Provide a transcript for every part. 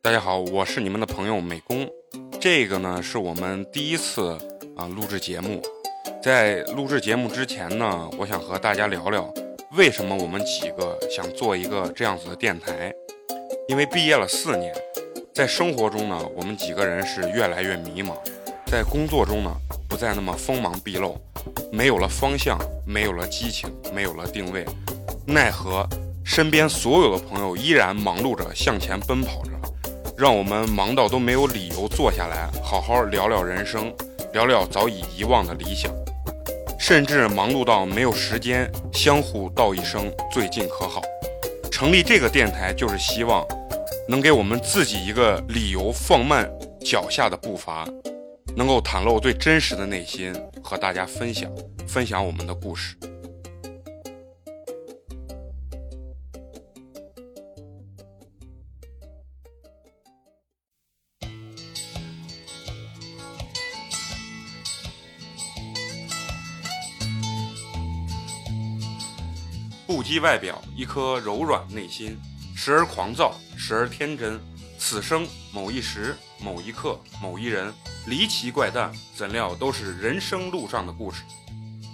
大家好，我是你们的朋友美工。这个呢是我们第一次啊录制节目。在录制节目之前呢，我想和大家聊聊，为什么我们几个想做一个这样子的电台。因为毕业了四年，在生活中呢，我们几个人是越来越迷茫，在工作中呢，不再那么锋芒毕露，没有了方向，没有了激情，没有了定位，奈何身边所有的朋友依然忙碌着向前奔跑着。让我们忙到都没有理由坐下来好好聊聊人生，聊聊早已遗忘的理想，甚至忙碌到没有时间相互道一声最近可好。成立这个电台就是希望能给我们自己一个理由，放慢脚下的步伐，能够袒露最真实的内心，和大家分享分享我们的故事。不羁外表，一颗柔软内心，时而狂躁，时而天真。此生某一时、某一刻、某一人，离奇怪诞，怎料都是人生路上的故事。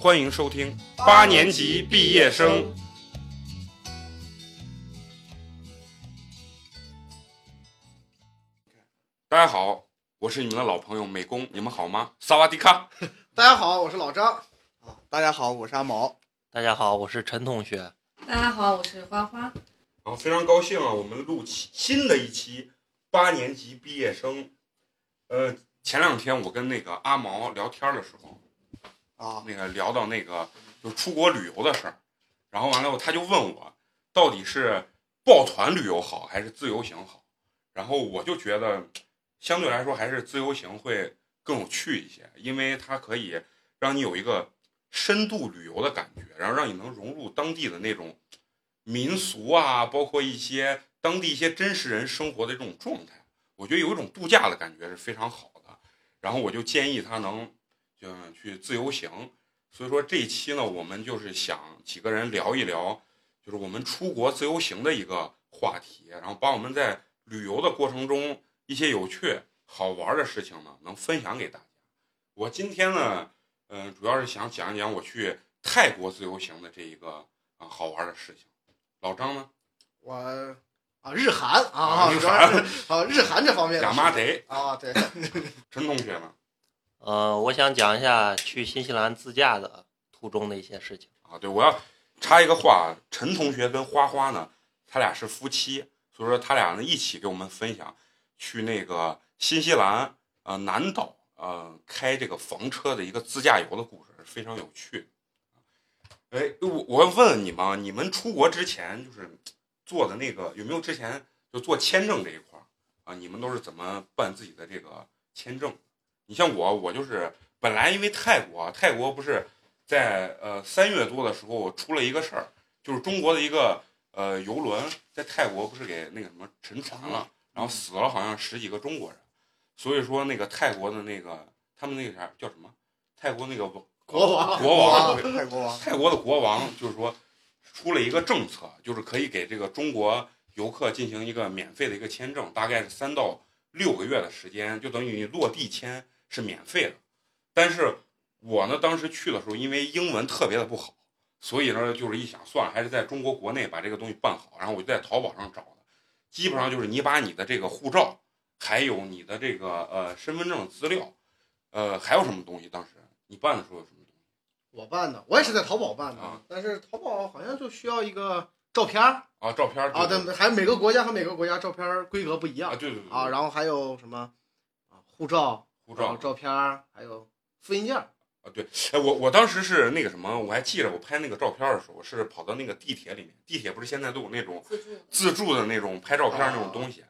欢迎收听八年级毕业生。大家好，我是你们的老朋友美工，你们好吗？萨瓦迪卡。大家好，我是老张。啊，大家好，我是阿毛。大家好，我是陈同学。大家好，我是花花。然后非常高兴啊，我们录起新的一期八年级毕业生。呃，前两天我跟那个阿毛聊天的时候，啊，那个聊到那个就出国旅游的事儿，然后完了后他就问我，到底是抱团旅游好还是自由行好？然后我就觉得，相对来说还是自由行会更有趣一些，因为它可以让你有一个。深度旅游的感觉，然后让你能融入当地的那种民俗啊，包括一些当地一些真实人生活的这种状态，我觉得有一种度假的感觉是非常好的。然后我就建议他能嗯去自由行。所以说这一期呢，我们就是想几个人聊一聊，就是我们出国自由行的一个话题，然后把我们在旅游的过程中一些有趣好玩的事情呢，能分享给大家。我今天呢。嗯，主要是想讲一讲我去泰国自由行的这一个啊好玩的事情。老张呢？我啊日韩啊，日韩啊日韩这方面。亚麻得啊，对。陈同学呢？呃，我想讲一下去新西兰自驾的途中的一些事情。啊，对，我要插一个话，陈同学跟花花呢，他俩是夫妻，所以说他俩呢一起给我们分享去那个新西兰呃南岛。呃，开这个房车的一个自驾游的故事是非常有趣的。哎，我我要问问你们，你们出国之前就是做的那个有没有之前就做签证这一块儿啊？你们都是怎么办自己的这个签证？你像我，我就是本来因为泰国，泰国不是在呃三月多的时候出了一个事儿，就是中国的一个呃游轮在泰国不是给那个什么沉船了，然后死了好像十几个中国人。所以说，那个泰国的那个，他们那个啥叫什么？泰国那个国王，国王，泰国王，泰国的国王就是说，出了一个政策，就是可以给这个中国游客进行一个免费的一个签证，大概是三到六个月的时间，就等于你落地签是免费的。但是我呢，当时去的时候，因为英文特别的不好，所以呢，就是一想，算了，还是在中国国内把这个东西办好。然后我就在淘宝上找的，基本上就是你把你的这个护照。还有你的这个呃身份证资料，呃还有什么东西？当时你办的时候有什么？我办的，我也是在淘宝办的，啊但是淘宝好像就需要一个照片儿啊，照片儿啊，对，还每个国家和每个国家照片规格不一样啊，对对对啊，然后还有什么啊护照、护照、照片儿，还有复印件儿啊，对，哎，我我当时是那个什么，我还记着我拍那个照片的时候是跑到那个地铁里面，地铁不是现在都有那种自助的那种拍照片那种东西。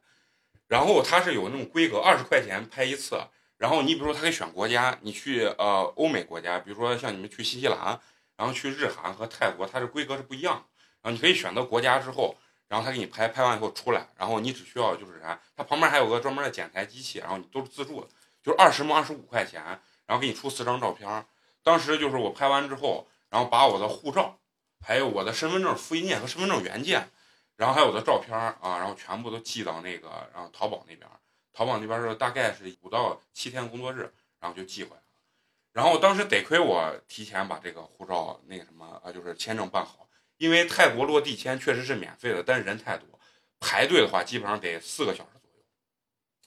然后它是有那种规格，二十块钱拍一次。然后你比如说，他可以选国家，你去呃欧美国家，比如说像你们去新西兰，然后去日韩和泰国，它是规格是不一样。然后你可以选择国家之后，然后他给你拍拍完以后出来，然后你只需要就是啥，它旁边还有个专门的剪裁机器，然后你都是自助的，就是二十毛二十五块钱，然后给你出四张照片。当时就是我拍完之后，然后把我的护照，还有我的身份证复印件和身份证原件，然后还有我的照片啊，然后全部都寄到那个然后淘宝那边。淘宝那边说大概是五到七天工作日，然后就寄回来了。然后当时得亏我提前把这个护照那个什么啊，就是签证办好，因为泰国落地签确实是免费的，但是人太多，排队的话基本上得四个小时左右。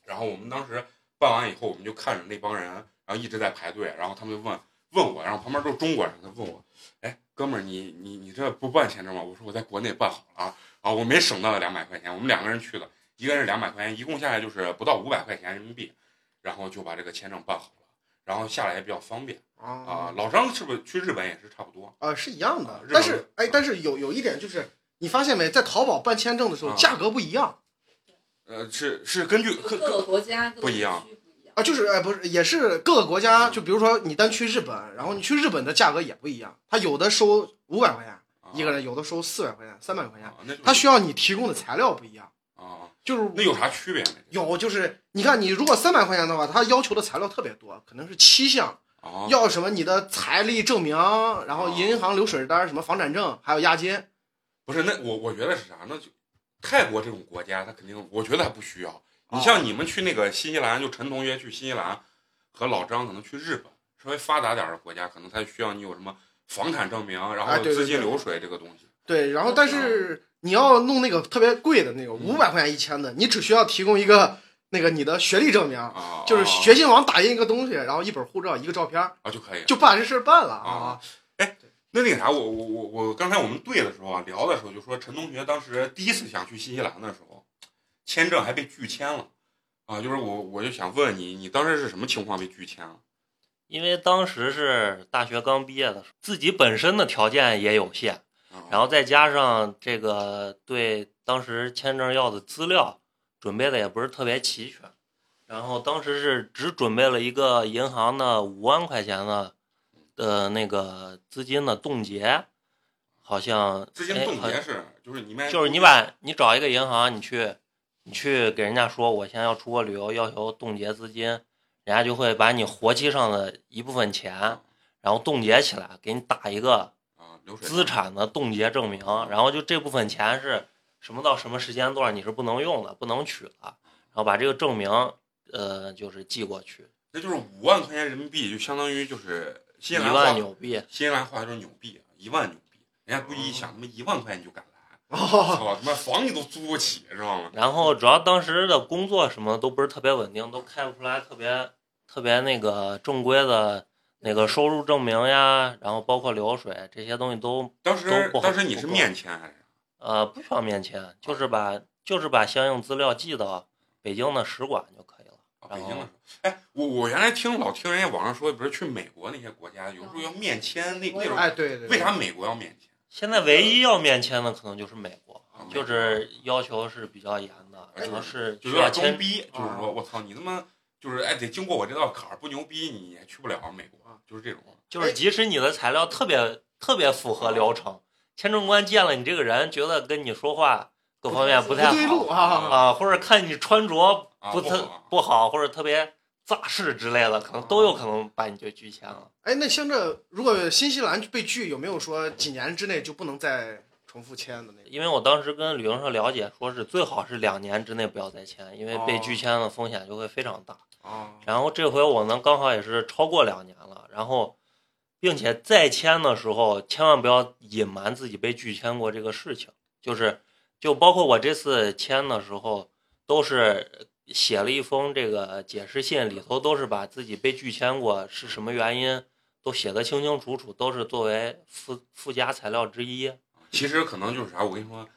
然后我们当时办完以后，我们就看着那帮人，然后一直在排队，然后他们就问问我，然后旁边都是中国人，他问我，哎，哥们儿，你你你这不办签证吗？我说我在国内办好了啊，啊，我没省到两百块钱，我们两个人去的，一个人两百块钱，一共下来就是不到五百块钱人民币，然后就把这个签证办好了，然后下来也比较方便啊啊。老张是不是去日本也是差不多？啊，是一样的但是哎，但是有有一点就是，你发现没，在淘宝办签证的时候啊价格不一样呃，是是根据各各个国家不一样。啊，就是哎不是，也是各个国家，就比如说你单去日本，然后你去日本的价格也不一样，他有的收五百块钱一个人，有的收四百块钱、三百块钱，他需要你提供的材料不一样，啊，就是那有啥区别没？有就是你看你如果三百块钱的话，他要求的材料特别多，可能是七项，啊，要什么你的财力证明，然后银行流水单、什么房产证，还有押金。不是，那我我觉得是啥？那就泰国这种国家，他肯定，我觉得还不需要。你像你们去那个新西兰，就陈同学去新西兰，和老张可能去日本，稍微发达点儿的国家，可能他需要你有什么房产证明，然后资金流水这个东西。对，然后但是你要弄那个特别贵的那个五百块钱一千的，你只需要提供一个那个你的学历证明，啊，就是啊学信网打印一个东西，然后一本护照一个照片，啊就可以。就把这事儿办了啊。哎那那个啥，我我我我刚才我们对的时候啊，聊的时候就说陈同学当时第一次想去新西兰的时候，签证还被拒签了，啊，就是我我就想问你，你当时是什么情况被拒签了？因为当时是大学刚毕业的时候，自己本身的条件也有限，啊、然后再加上这个对当时签证要的资料准备的也不是特别齐全，然后当时是只准备了一个银行的五万块钱的的那个资金的冻结，好像资金哎好冻结是就是你卖就是你把你找一个银行，你去你去给人家说我现在要出国旅游，要求冻结资金，人家就会把你活期上的一部分钱，然后冻结起来，给你打一个资产的冻结证明，然后就这部分钱是什么到什么时间段你是不能用的，不能取的，然后把这个证明呃就是寄过去，那就是五万块钱人民币，就相当于就是新一西兰纽币。新西兰话就是纽币，一万纽币。人家估计一想，他妈一万块你就敢来，哦，操他妈房你都租不起，知道吗？然后主要当时的工作什么都不是特别稳定，都开不出来特别特别那个正规的那个收入证明呀，然后包括流水这些东西都当时都不好当时你是面签还是？呃不需要面签，就是把就是把相应资料寄到北京的使馆就可以了。啊，然后北京的哎，我我原来听老听人家网上说，不是去美国那些国家，有时候要面签，那那种哎，对对，为啥美国要面签？现在唯一要面签的可能就是美国，啊就是要求是比较严的，哎主要是就有点需要签装逼，就是说我操你他妈就是哎得经过我这道坎儿，不牛逼你也去不了美国，就是这种。就是即使你的材料特别特别符合流程，签证官见了你这个人，觉得跟你说话各方面不太不对路好啊啊，或者看你穿着啊不特不好不好，或者特别杂事之类的，可能都有可能把你就拒签了。哎，那像这如果新西兰被拒，有没有说几年之内就不能再重复签的那个？因为我当时跟旅行社了解，说是最好是两年之内不要再签，因为被哦拒签的风险就会非常大。啊，然后这回我呢刚好也是超过两年了，然后并且再签的时候，千万不要隐瞒自己被拒签过这个事情，就是就包括我这次签的时候，都是写了一封这个解释信，里头都是把自己被拒签过是什么原因都写得清清楚楚，都是作为附附加材料之一。其实可能就是啥，我跟你说，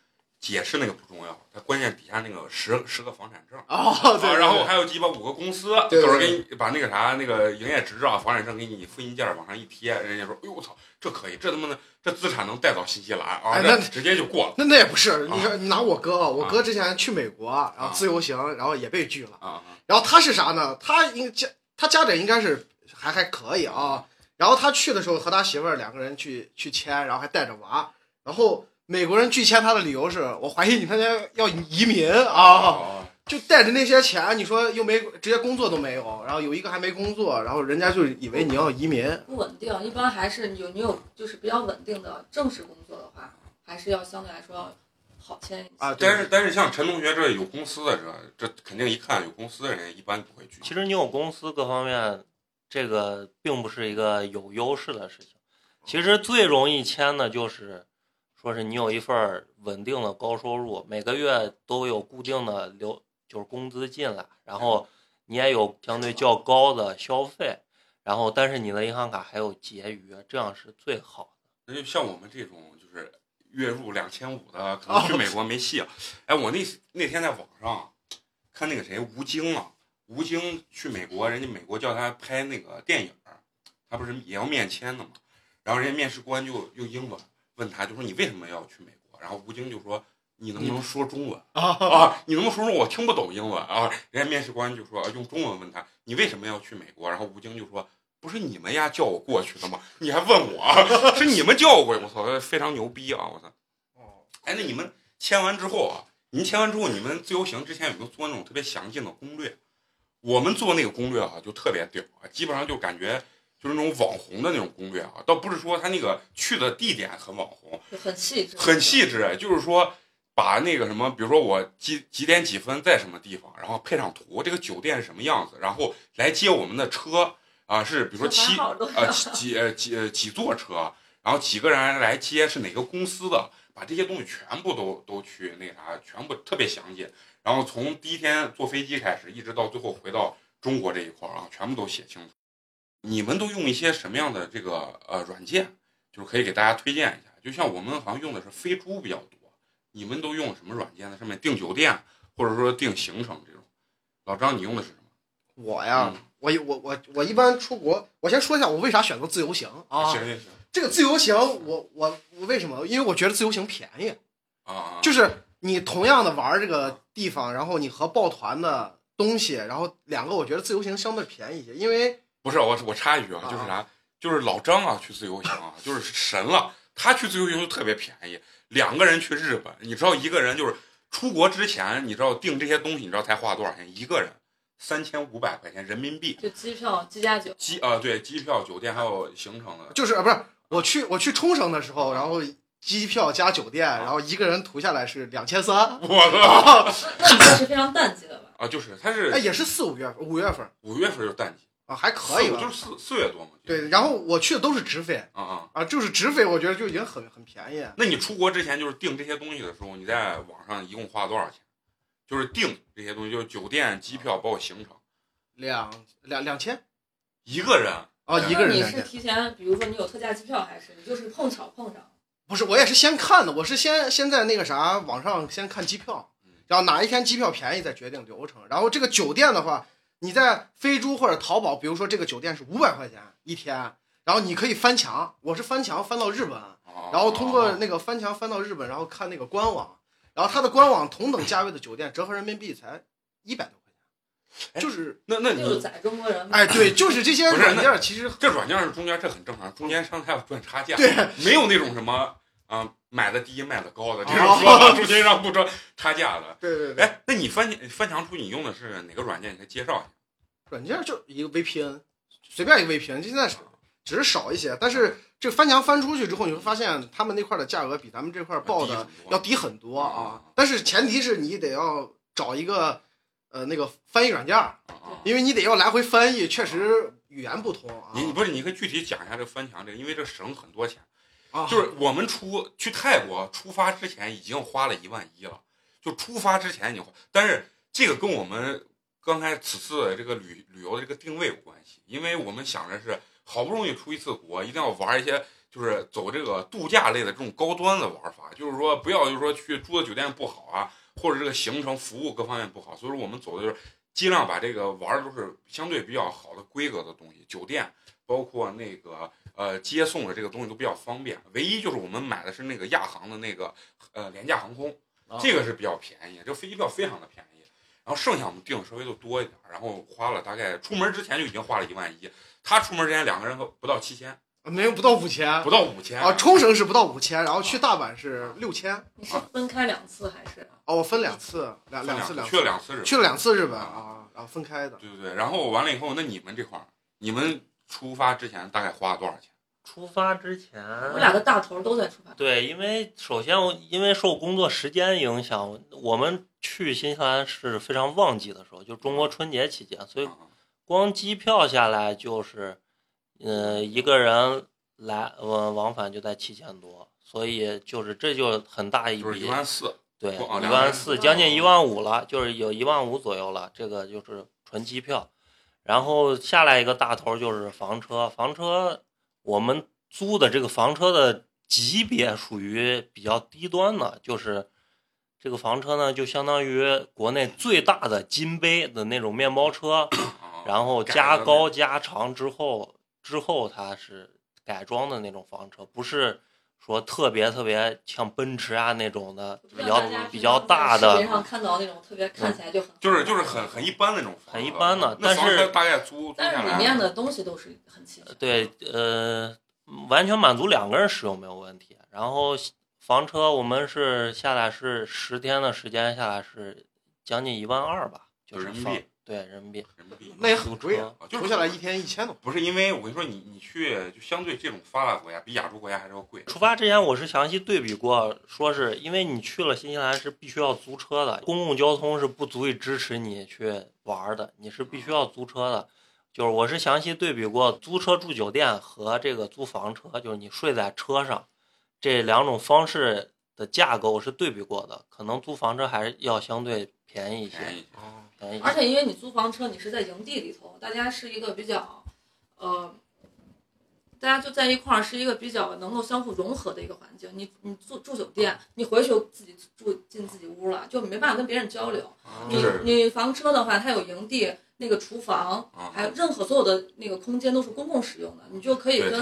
解释那个不重要，它关键底下那个十十个房产证。哦，对，啊，然后还有鸡巴五个公司，对对到时候给你把那个啥那个营业执照、房产证给你复印件往上一贴，人家说，哎呦我操，这可以，这他妈的这资产能带到新西兰啊，哎那这直接就过了那那也不是，啊你说你拿我哥，我哥之前去美国，然后自由行，然后也被拒了。啊然后他是啥呢？他应家他家里应该是还还可以啊。然后他去的时候和他媳妇儿两个人去去签，然后还带着娃。然后美国人拒签他的理由是我怀疑你他家要移民啊。啊！就带着那些钱，你说又没直接工作都没有，然后有一个还没工作，然后人家就以为你要移民。不稳定，一般还是有你有就是比较稳定的正式工作的话，还是要相对来说好签一些。啊，但是但是像陈同学这有公司的这，这肯定一看有公司的人一般不会拒。其实你有公司各方面，这个并不是一个有优势的事情。其实最容易签的就是，说是你有一份稳定的高收入，每个月都有固定的流，就是工资进来，然后你也有相对较高的消费，然后但是你的银行卡还有结余，这样是最好的。那就像我们这种就是月入两千五的，可 能去美国没戏了。哎，我那那天在网上看那个谁吴京啊，吴京去美国，人家美国叫他拍那个电影儿，他不是也要面签的嘛？然后人家面试官就用英文问他，就说你为什么要去美国？然后吴京就说你能不能说中文啊，啊？你能不能说中文？我听不懂英文啊。人家面试官就说啊用中文问他你为什么要去美国？然后吴京就说。不是你们呀叫我过去的吗？你还问我？是你们叫我过去？我操，非常牛逼啊！我操！哦，哎，那你们签完之后啊，您签完之后，你们自由行之前有没有做那种特别详尽的攻略？我们做那个攻略啊，就特别屌啊，基本上就感觉就是那种网红的那种攻略啊，倒不是说他那个去的地点很网红，很细致，很细致，哎就是说把那个什么，比如说我几几点几分在什么地方，然后配上图，这个酒店是什么样子，然后来接我们的车啊，是比如说七呃几几呃几呃几座车，然后几个人来接，是哪个公司的，把这些东西全部都都去那啥，全部特别详细。然后从第一天坐飞机开始，一直到最后回到中国这一块儿啊，全部都写清楚。你们都用一些什么样的这个呃软件？就是可以给大家推荐一下。就像我们好像用的是飞猪比较多，你们都用什么软件在上面订酒店，或者说订行程这种？老张，你用的是什么？我呀，嗯我我我我一般出国，我先说一下我为啥选择自由行啊。行行行这个自由行，我我我为什么？因为我觉得自由行便宜，啊啊，就是你同样的玩这个地方，然后你和抱团的东西，然后两个我觉得自由行相对便宜一些，因为不是我我插一句啊，就是啥？就是老张啊去自由行啊，就是神了。他去自由行就特别便宜，两个人去日本，你知道一个人就是出国之前，你知道订这些东西，你知道才花多少钱？一个人三千五百块钱人民币，就机票、机加酒，机啊、对，机票、酒店还有行程的。就是啊不是我去我去冲绳的时候，然后机票加酒店，然后一个人涂下来是两千三，我操那你这是非常淡季的吧？啊，就是他是哎也是四五月份五月份五月份就是淡季，啊，还可以吧？就是四四月多嘛。对，然后我去的都是直飞啊啊，啊，就是直飞，我觉得就已经很很便宜。那你出国之前就是订这些东西的时候，你在网上一共花了多少钱？就是订这些东西，就是酒店、机票，包括行程，两两两千一个人啊，一个人你是。提前，比如说你有特价机票，还是你就是碰巧碰上？不是，我也是先看的，我是先先在那个啥网上先看机票，然后哪一天机票便宜再决定流程。然后这个酒店的话，你在飞猪或者淘宝，比如说这个酒店是五百块钱一天，然后你可以翻墙，我是翻墙翻到日本，啊然后通过那个翻墙翻到日本，然后看那个官网，然后它的官网同等价位的酒店折合人民币才一百多块哎钱，就是那那你就是宰中国人嘛。哎对，就是这些软件其实这软件是中间这很正常，中间商他要赚差价，对，没有那种什么啊、买的低卖的高的 这哦种说法，中间商不赚差价的。对对对，哎，那你翻翻墙出你用的是哪个软件？你可以介绍一下。软件就一个 VPN，随便一个 VPN，现在只是少一些，但是这个翻墙翻出去之后，你会发现他们那块的价格比咱们这块报的要低很多啊。但是前提是你得要找一个呃那个翻译软件，因为你得要来回翻译，确实语言不通啊。你你不是你可以具体讲一下这个翻墙这个，因为这省很多钱。啊，就是我们出去泰国出发之前已经花了一万一了，就出发之前你花，但是这个跟我们刚才此次的这个旅旅游的这个定位有关系，因为我们想着是好不容易出一次国，一定要玩一些就是走这个度假类的这种高端的玩法，就是说不要就是说去住的酒店不好啊，或者这个行程服务各方面不好，所以说我们走的就是尽量把这个玩的都是相对比较好的规格的东西，酒店包括那个。呃，接送的这个东西都比较方便，唯一就是我们买的是那个亚航的那个呃廉价航空，啊这个是比较便宜，这个飞机票非常的便宜。然后剩下我们订的稍微就多一点，然后花了大概出门之前就已经花了一万一，他出门之前两个人不到七千没有不到五千不到五千啊，冲绳是不到五千，然后去大阪是六千。你是分开两次还是？哦，我分两次，两两次两去了两次日本，去了两次日本啊，然后分开的。对对对，然后完了以后，那你们这块儿，你们出发之前大概花了多少钱？出发之前，我俩的大头都在出发。对，因为首先我因为受工作时间影响，我们去新西兰是非常旺季的时候，就中国春节期间，所以啊光机票下来就是，呃，一个人来呃往返就在七千多，所以就是这就很大一就是一笔，万四，对，哦一万四，将近一万五了，就是有一万五左右了，这个就是纯机票，然后下来一个大头就是房车，房车我们租的这个房车的级别属于比较低端的，就是这个房车呢，就相当于国内最大的金杯的那种面包车，啊然后加高加长之后，之后它是改装的那种房车，不是说特别特别像奔驰啊那种的比较比较大视频的，上看到那种特别看起来就很就是就是很很一般那种，很一般的但是大概租租但是里，面的东西都是很齐全。对，呃，完全满足两个人使用没有问题。然后房车我们是下来是十天的时间下来是将近一万二吧，就是房人民币对人民币。人民币那也很贵啊，啊，就是除下来一天一千多。不是因为我跟你说，你你去就相对这种发达国家，比亚洲国家还是要贵。出发之前我是详细对比过，说是因为你去了新西兰是必须要租车的，公共交通是不足以支持你去玩儿的，你是必须要租车的。就是我是详细对比过租车住酒店和这个租房车，就是你睡在车上这两种方式的价格我是对比过的，可能租房车还是要相对便宜一些，便宜而且因为你租房车，你是在营地里头，大家是一个比较，呃，大家就在一块儿是一个比较能够相互融合的一个环境。你你住住酒店，你回去就自己住进自己屋了，就没办法跟别人交流。你你房车的话，它有营地那个厨房，啊，还有任何所有的那个空间都是公共使用的，你就可以跟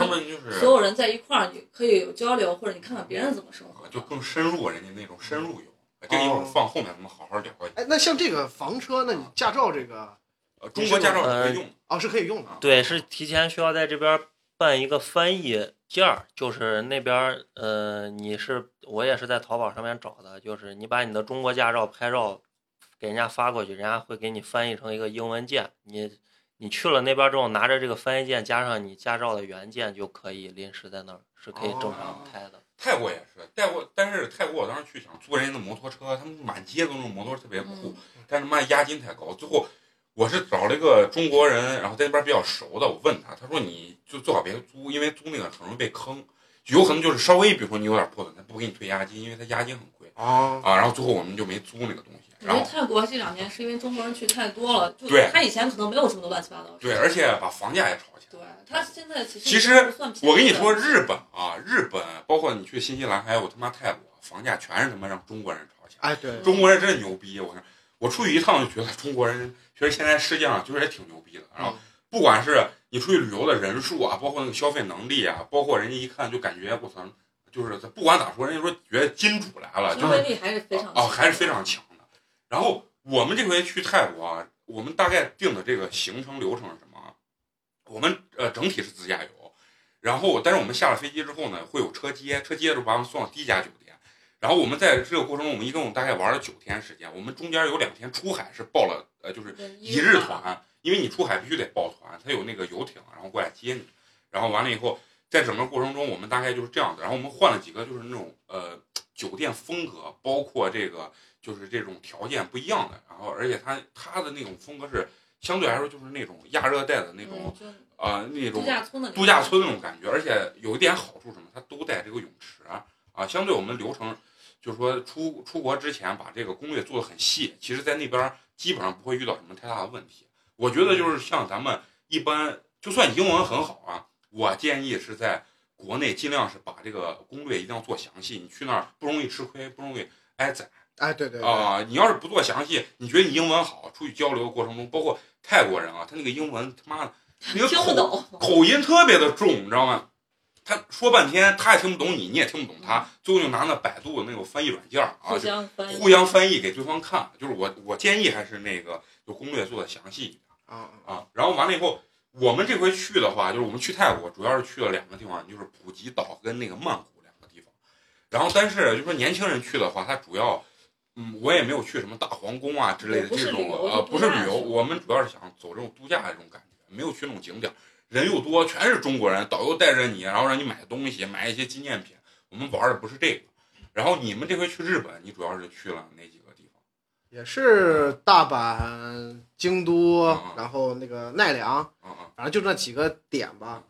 所有人在一块儿，你可以有交流，或者你看看别人怎么生活。就更深入人家那种深入游。这个一会儿放后面咱们好好聊一下。哎，那像这个房车，那你驾照这个呃，中国驾照是可以用的，哦是可以用的。对，是提前需要在这边办一个翻译件儿，就是那边儿呃，你是我也是在淘宝上面找的，就是你把你的中国驾照拍照给人家发过去，人家会给你翻译成一个英文件，你你去了那边之后，拿着这个翻译件加上你驾照的原件就可以临时在那儿是可以正常开的。泰国也是，泰国，但是泰国我当时去想租人家的摩托车，他们满街都是摩托车特别酷，嗯但是他妈押金太高。最后我是找了一个中国人，然后在那边比较熟的，我问他，他说你就最好别租，因为租那个很容易被坑，有可能就是稍微比如说你有点破损，他不给你退押金，因为他押金很贵啊，啊。然后最后我们就没租那个东西，我觉得泰国这两年是因为中国人去太多了，就对他以前可能没有这么多乱七八糟的。对，而且把房价也炒起来。对他现在其实其实我跟你说，日本啊，日本包括你去新西兰，还有他妈泰国，房价全是他妈让中国人炒起来。哎对，中国人真是牛逼！我看我出去一趟就觉得中国人其实现在世界上就是也挺牛逼的。然后不管是你出去旅游的人数啊，包括那个消费能力啊，包括人家一看就感觉我操，就是不管咋说，人家说觉得金主来了，就是消费力还是非常啊还是非常强的。然后我们这回去泰国啊，我们大概定的这个行程流程是什么啊？我们呃整体是自驾游，然后但是我们下了飞机之后呢，会有车接，车接的时候把我们送到第一家酒店。然后我们在这个过程中，我们一共大概玩了九天时间。我们中间有两天出海是报了呃，就是一日团，因为你出海必须得报团，他有那个游艇，然后过来接你。然后完了以后，在整个过程中，我们大概就是这样子。然后我们换了几个就是那种呃酒店风格，包括这个就是这种条件不一样的。然后而且它它的那种风格是相对来说就是那种亚热带的那种嗯，呃那种度假村的那种度假村那种感觉，而且有一点好处什么？它都带这个泳池啊，啊相对我们流程就是说出出国之前把这个攻略做的很细，其实在那边基本上不会遇到什么太大的问题。我觉得就是像咱们一般，就算英文很好啊，我建议是在国内尽量是把这个攻略一定要做详细，你去那儿不容易吃亏，不容易挨宰。哎对对对，啊、你要是不做详细，你觉得你英文好，出去交流的过程中，包括泰国人啊，他那个英文他妈的那个口听不懂。口音特别的重，你知道吗？他说半天他也听不懂你，你也听不懂他，最后就拿那百度的那种翻译软件儿啊，互就相翻译，互相翻译给对方看。就是我我建议还是那个就攻略做的详细一点啊啊啊。然后完了以后，我们这回去的话，就是我们去泰国，主要是去了两个地方，就是普吉岛跟那个曼谷两个地方。然后，但是就说年轻人去的话，他主要，嗯，我也没有去什么大皇宫啊之类的这种呃，不是旅游，我们主要是想走这种度假的这种感觉，没有去那种景点，人又多，全是中国人，导游带着你，然后让你买东西，买一些纪念品。我们玩的不是这个。然后你们这回去日本，你主要是去了哪几个地方？也是大阪、京都然后那个奈良，啊啊反正就那几个点吧。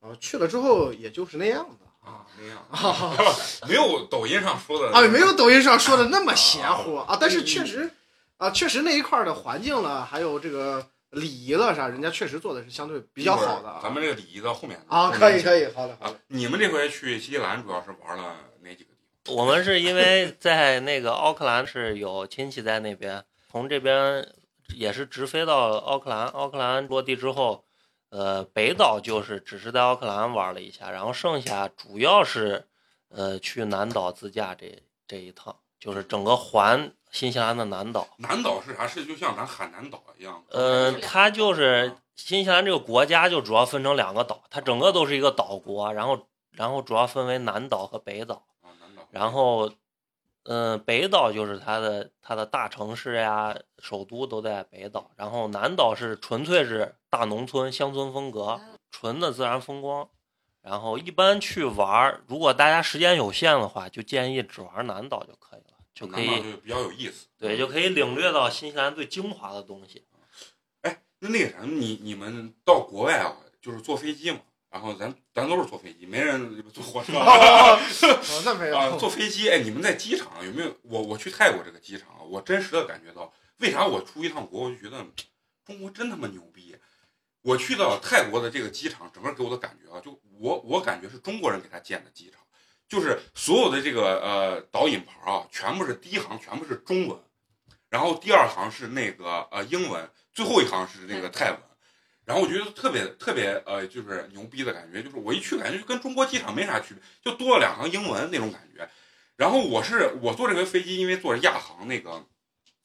然后去了之后也就是那样子啊，那样，啊 没有抖音上说的啊，没有抖音上说的那么邪乎啊啊。但是确实啊，确实那一块儿的环境了，还有这个礼仪了啥，人家确实做的是相对比较好的啊。咱们这个礼仪到后面啊，可以以可以，好的好啊的。。你们这回去新西兰主要是玩了哪几个地方我们是因为在那个奥克兰是有亲戚在那边，从这边也是直飞到奥克兰。奥克兰落地之后，呃，北岛就是只是在奥克兰玩了一下，然后剩下主要是呃去南岛自驾这这一趟，就是整个环新西兰的南岛。南岛是啥？是就像咱海南岛一样？呃，它就是新西兰这个国家就主要分成两个岛，它整个都是一个岛国，然后然后主要分为南岛和北岛。啊，南岛。然后，嗯、北岛就是它的它的大城市呀，首都都在北岛。然后南岛是纯粹是大农村乡村风格，纯的自然风光。然后一般去玩儿，如果大家时间有限的话，就建议只玩南岛就可以了，就可以就比较有意思。对，就可以领略到新西兰最精华的东西。哎，那那个啥，你你们到国外啊，就是坐飞机嘛？然后咱咱都是坐飞机，没人坐火车。哦，那没啊，有。坐飞机，哎，你们在机场有没有？我我去泰国这个机场，我真实的感觉到，为啥我出一趟国，我就觉得中国真他妈牛逼。我去到泰国的这个机场，整个给我的感觉啊，就我我感觉是中国人给他建的机场，就是所有的这个呃导引牌啊，全部是第一行全部是中文，然后第二行是那个呃英文，最后一行是那个泰文。然后我觉得特别特别呃，就是牛逼的感觉，就是我一去感觉就跟中国机场没啥区别，就多了两行英文那种感觉。然后我是我坐这个飞机，因为坐着亚航那个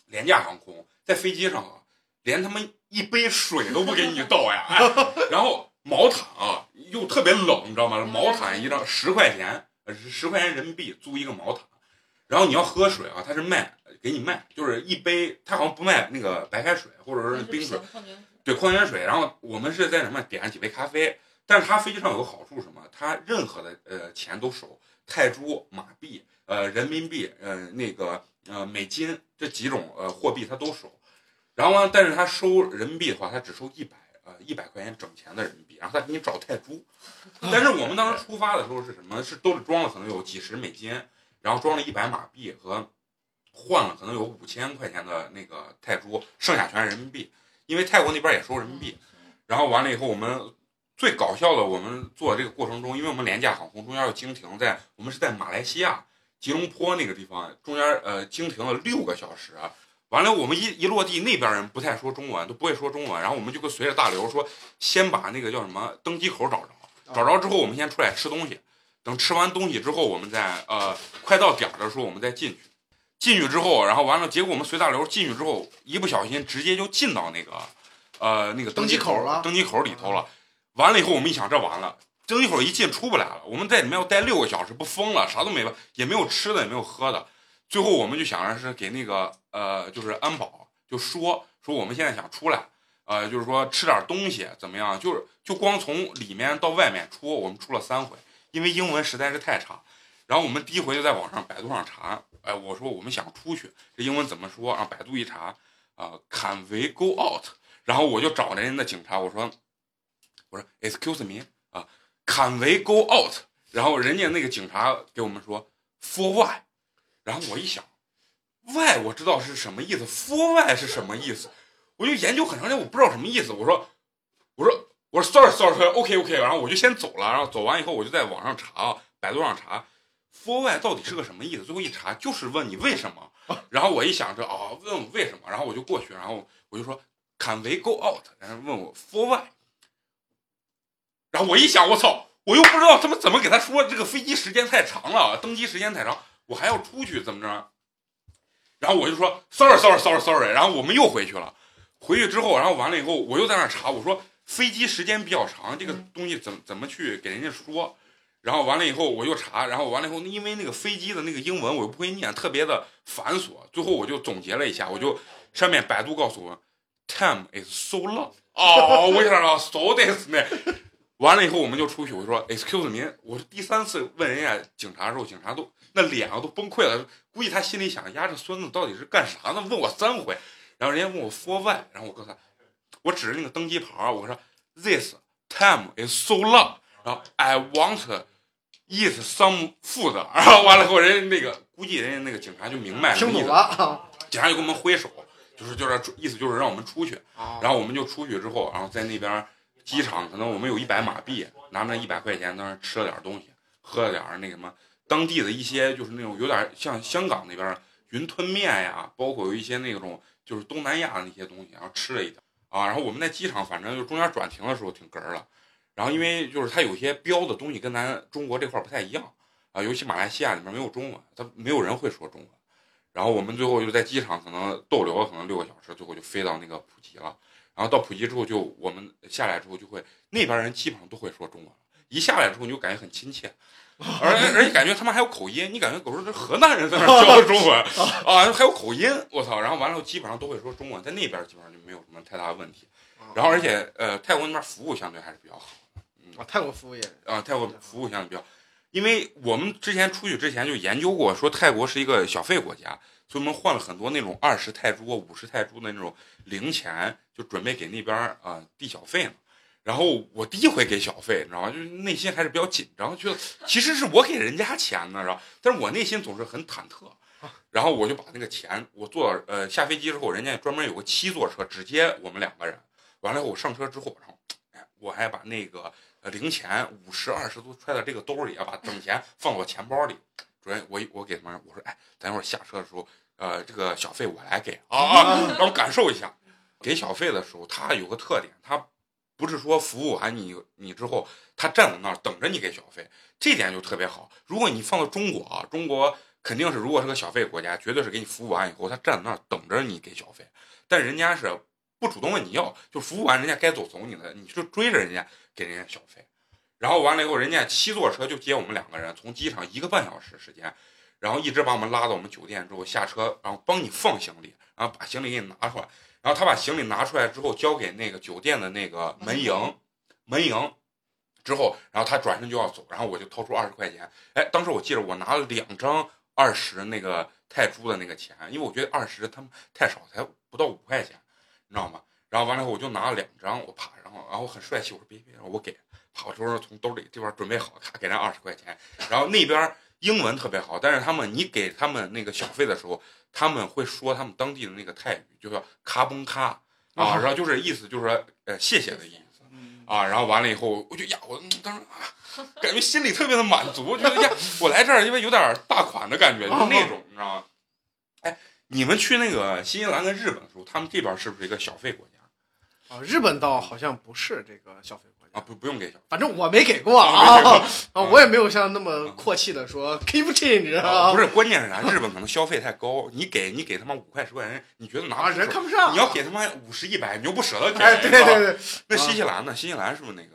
廉价航空，在飞机上啊，连他妈一杯水都不给你倒呀，哎，然后毛毯啊又特别冷，你知道吗？毛毯一张十块钱，呃十块钱人民币租一个毛毯，然后你要喝水啊，他是卖给你卖，就是一杯，他好像不卖那个白开水或者是冰水对矿泉水，然后我们是在什么点上几杯咖啡，但是它飞机上有个好处什么？它任何的呃钱都收泰铢、马币、呃人民币、呃那个呃美金这几种呃货币它都收，然后呢，但是它收人民币的话，它只收一百呃一百块钱整钱的人民币，然后他给你找泰铢，但是我们当时出发的时候是什么？是都是装了可能有几十美金，然后装了一百马币和换了可能有五千块钱的那个泰铢，剩下全是人民币。因为泰国那边也收人民币，然后完了以后，我们最搞笑的，我们做这个过程中，因为我们廉价航空中间要经停在，我们是在马来西亚吉隆坡那个地方，中间呃经停了六个小时。完了，我们一一落地，那边人不太说中文，都不会说中文，然后我们就会随着大流说，先把那个叫什么登机口找着，找着之后，我们先出来吃东西，等吃完东西之后，我们再呃快到点儿的时候，我们再进去。进去之后，然后完了，结果我们随大流进去之后，一不小心直接就进到那个，呃，那个登机机口了登机口里头了。完了以后，我们一想，这完了，登机口一进出不来了，我们在里面要待六个小时，不疯了，啥都没了，也没有吃的，也没有喝的。最后我们就想着是给那个呃，就是安保就说说我们现在想出来，呃，就是说吃点东西怎么样？就是就光从里面到外面出，我们出了三回，因为英文实在是太差。然后我们第一回就在网上百度上查，哎，我说我们想出去，这英文怎么说？然后百度一查，啊、c a n we go out？然后我就找人家的警察，我说，我说 Excuse me 啊，Can we go out？然后人家那个警察给我们说 For why？然后我一想，why 我知道是什么意思，For why 是什么意思？我就研究很长时间，我不知道什么意思。我说，我说，我说 sorry sorry sorry，OK OK，然后我就先走了。然后走完以后，我就在网上查啊，百度上查 for why 到底是个什么意思？最后一查就是问你为什么。然后我一想着啊，问我为什么，然后我就过去，然后我就说 Can we go out？然后问我 for why？然后我一想，我操，我又不知道他们怎么给他说这个飞机时间太长了，登机时间太长，我还要出去怎么着？然后我就说 sorry sorry sorry sorry，然后我们又回去了。回去之后，然后完了以后，我又在那查，我说飞机时间比较长，这个嗯东西怎么怎么去给人家说？然后完了以后我就查，然后完了以后，因为那个飞机的那个英文我又不会念，特别的繁琐。最后我就总结了一下，我就上面百度告诉我，time is so long。哦，我想到 so this 呢。完了以后我们就出去，我说 excuse me，我是第三次问人家警察的时候，警察都那脸啊都崩溃了，估计他心里想，呀这孙子到底是干啥呢？问我三回，然后人家问我 for why，然后我告诉他，我指着那个登机牌，我说 this time is so long，然后 I want eat some food，然后完了以后，人家那个估计人家那个警察就明白了啊警察就跟我们挥手，就是就是意思就是让我们出去，啊！然后我们就出去之后，然后在那边机场，可能我们有一百马币，拿那一百块钱，当时吃了点东西，喝了点那个什么当地的一些，就是那种有点像香港那边云吞面呀，包括有一些那种就是东南亚的那些东西，然后吃了一点啊。然后我们在机场，反正就中间转停的时候挺哏儿了。然后因为就是它有些标的东西跟咱中国这块儿不太一样啊，尤其马来西亚里面没有中文，它没有人会说中文。然后我们最后就在机场可能逗留了可能六个小时，最后就飞到那个普吉了。然后到普吉之后就，我们下来之后就会那边人基本上都会说中文，一下来之后你就感觉很亲切，而而且感觉他们还有口音，你感觉狗说这河南人在那儿教中文 啊，还有口音，我操！然后完了后基本上都会说中文，在那边基本上就没有什么太大的问题。然后而且呃，泰国那边服务相对还是比较好。啊，泰国服务业啊，泰国服务相对比较，因为我们之前出去之前就研究过，说泰国是一个小费国家，所以我们换了很多那种二十泰铢、五十泰铢的那种零钱，就准备给那边啊、呃递小费呢。然后我第一回给小费，你知道吗？就是内心还是比较紧张，觉得其实是我给人家钱呢，是吧？但是我内心总是很忐忑。然后我就把那个钱，我坐呃下飞机之后，人家专门有个七座车，直接我们两个人。完了以后我上车之后，然后哎，我还把那个呃零钱五十、二十都揣到这个兜里，把整钱放我钱包里。主任，我我给他们我说，哎，等一会儿下车的时候，呃，这个小费我来给啊啊，让我感受一下。给小费的时候，他有个特点，他不是说服务完你你之后，他站在那儿等着你给小费，这点就特别好。如果你放到中国啊，中国肯定是如果是个小费国家，绝对是给你服务完以后，他站在那儿等着你给小费，但人家是不主动问你要，就服务完人家该走走你的，你就追着人家给人家小费。然后完了以后，人家七座车就接我们两个人，从机场一个半小时时间，然后一直把我们拉到我们酒店之后下车，然后帮你放行李，然后把行李给你拿出来，然后他把行李拿出来之后交给那个酒店的那个门营，门营之后，然后他转身就要走，然后我就掏出二十块钱，哎，当时我记得我拿了两张二十那个泰铢的那个钱，因为我觉得二十他们太少，才不到五块钱，你知道吗？然后完了以后我就拿了两张，我啪，然后然后很帅气，我说别别，我给。跑出时从兜里这边准备好，咔给人二十块钱，然后那边英文特别好，但是他们你给他们那个小费的时候，他们会说他们当地的那个泰语，就叫咔嘣咔啊，然后就是意思就是说呃谢谢的意思啊，然后完了以后我就呀我嗯当时啊感觉心里特别的满足，觉得呀我来这儿因为有点大款的感觉，就是那种你知道吗？哎，你们去那个新西兰跟日本的时候，他们这边是不是一个小费国家啊，日本倒好像不是这个小费国家啊？不不用给小费。反正我没给过啊 啊啊，我也没有像那么阔气的说 keep change 啊，不是，关键是啥？日本可能消费太高，你给你给他妈五块十块钱，你觉得拿人看不上，你要给他妈五十一百，你又不舍得给，哎，对对对，那新西兰呢？新西兰是不是那个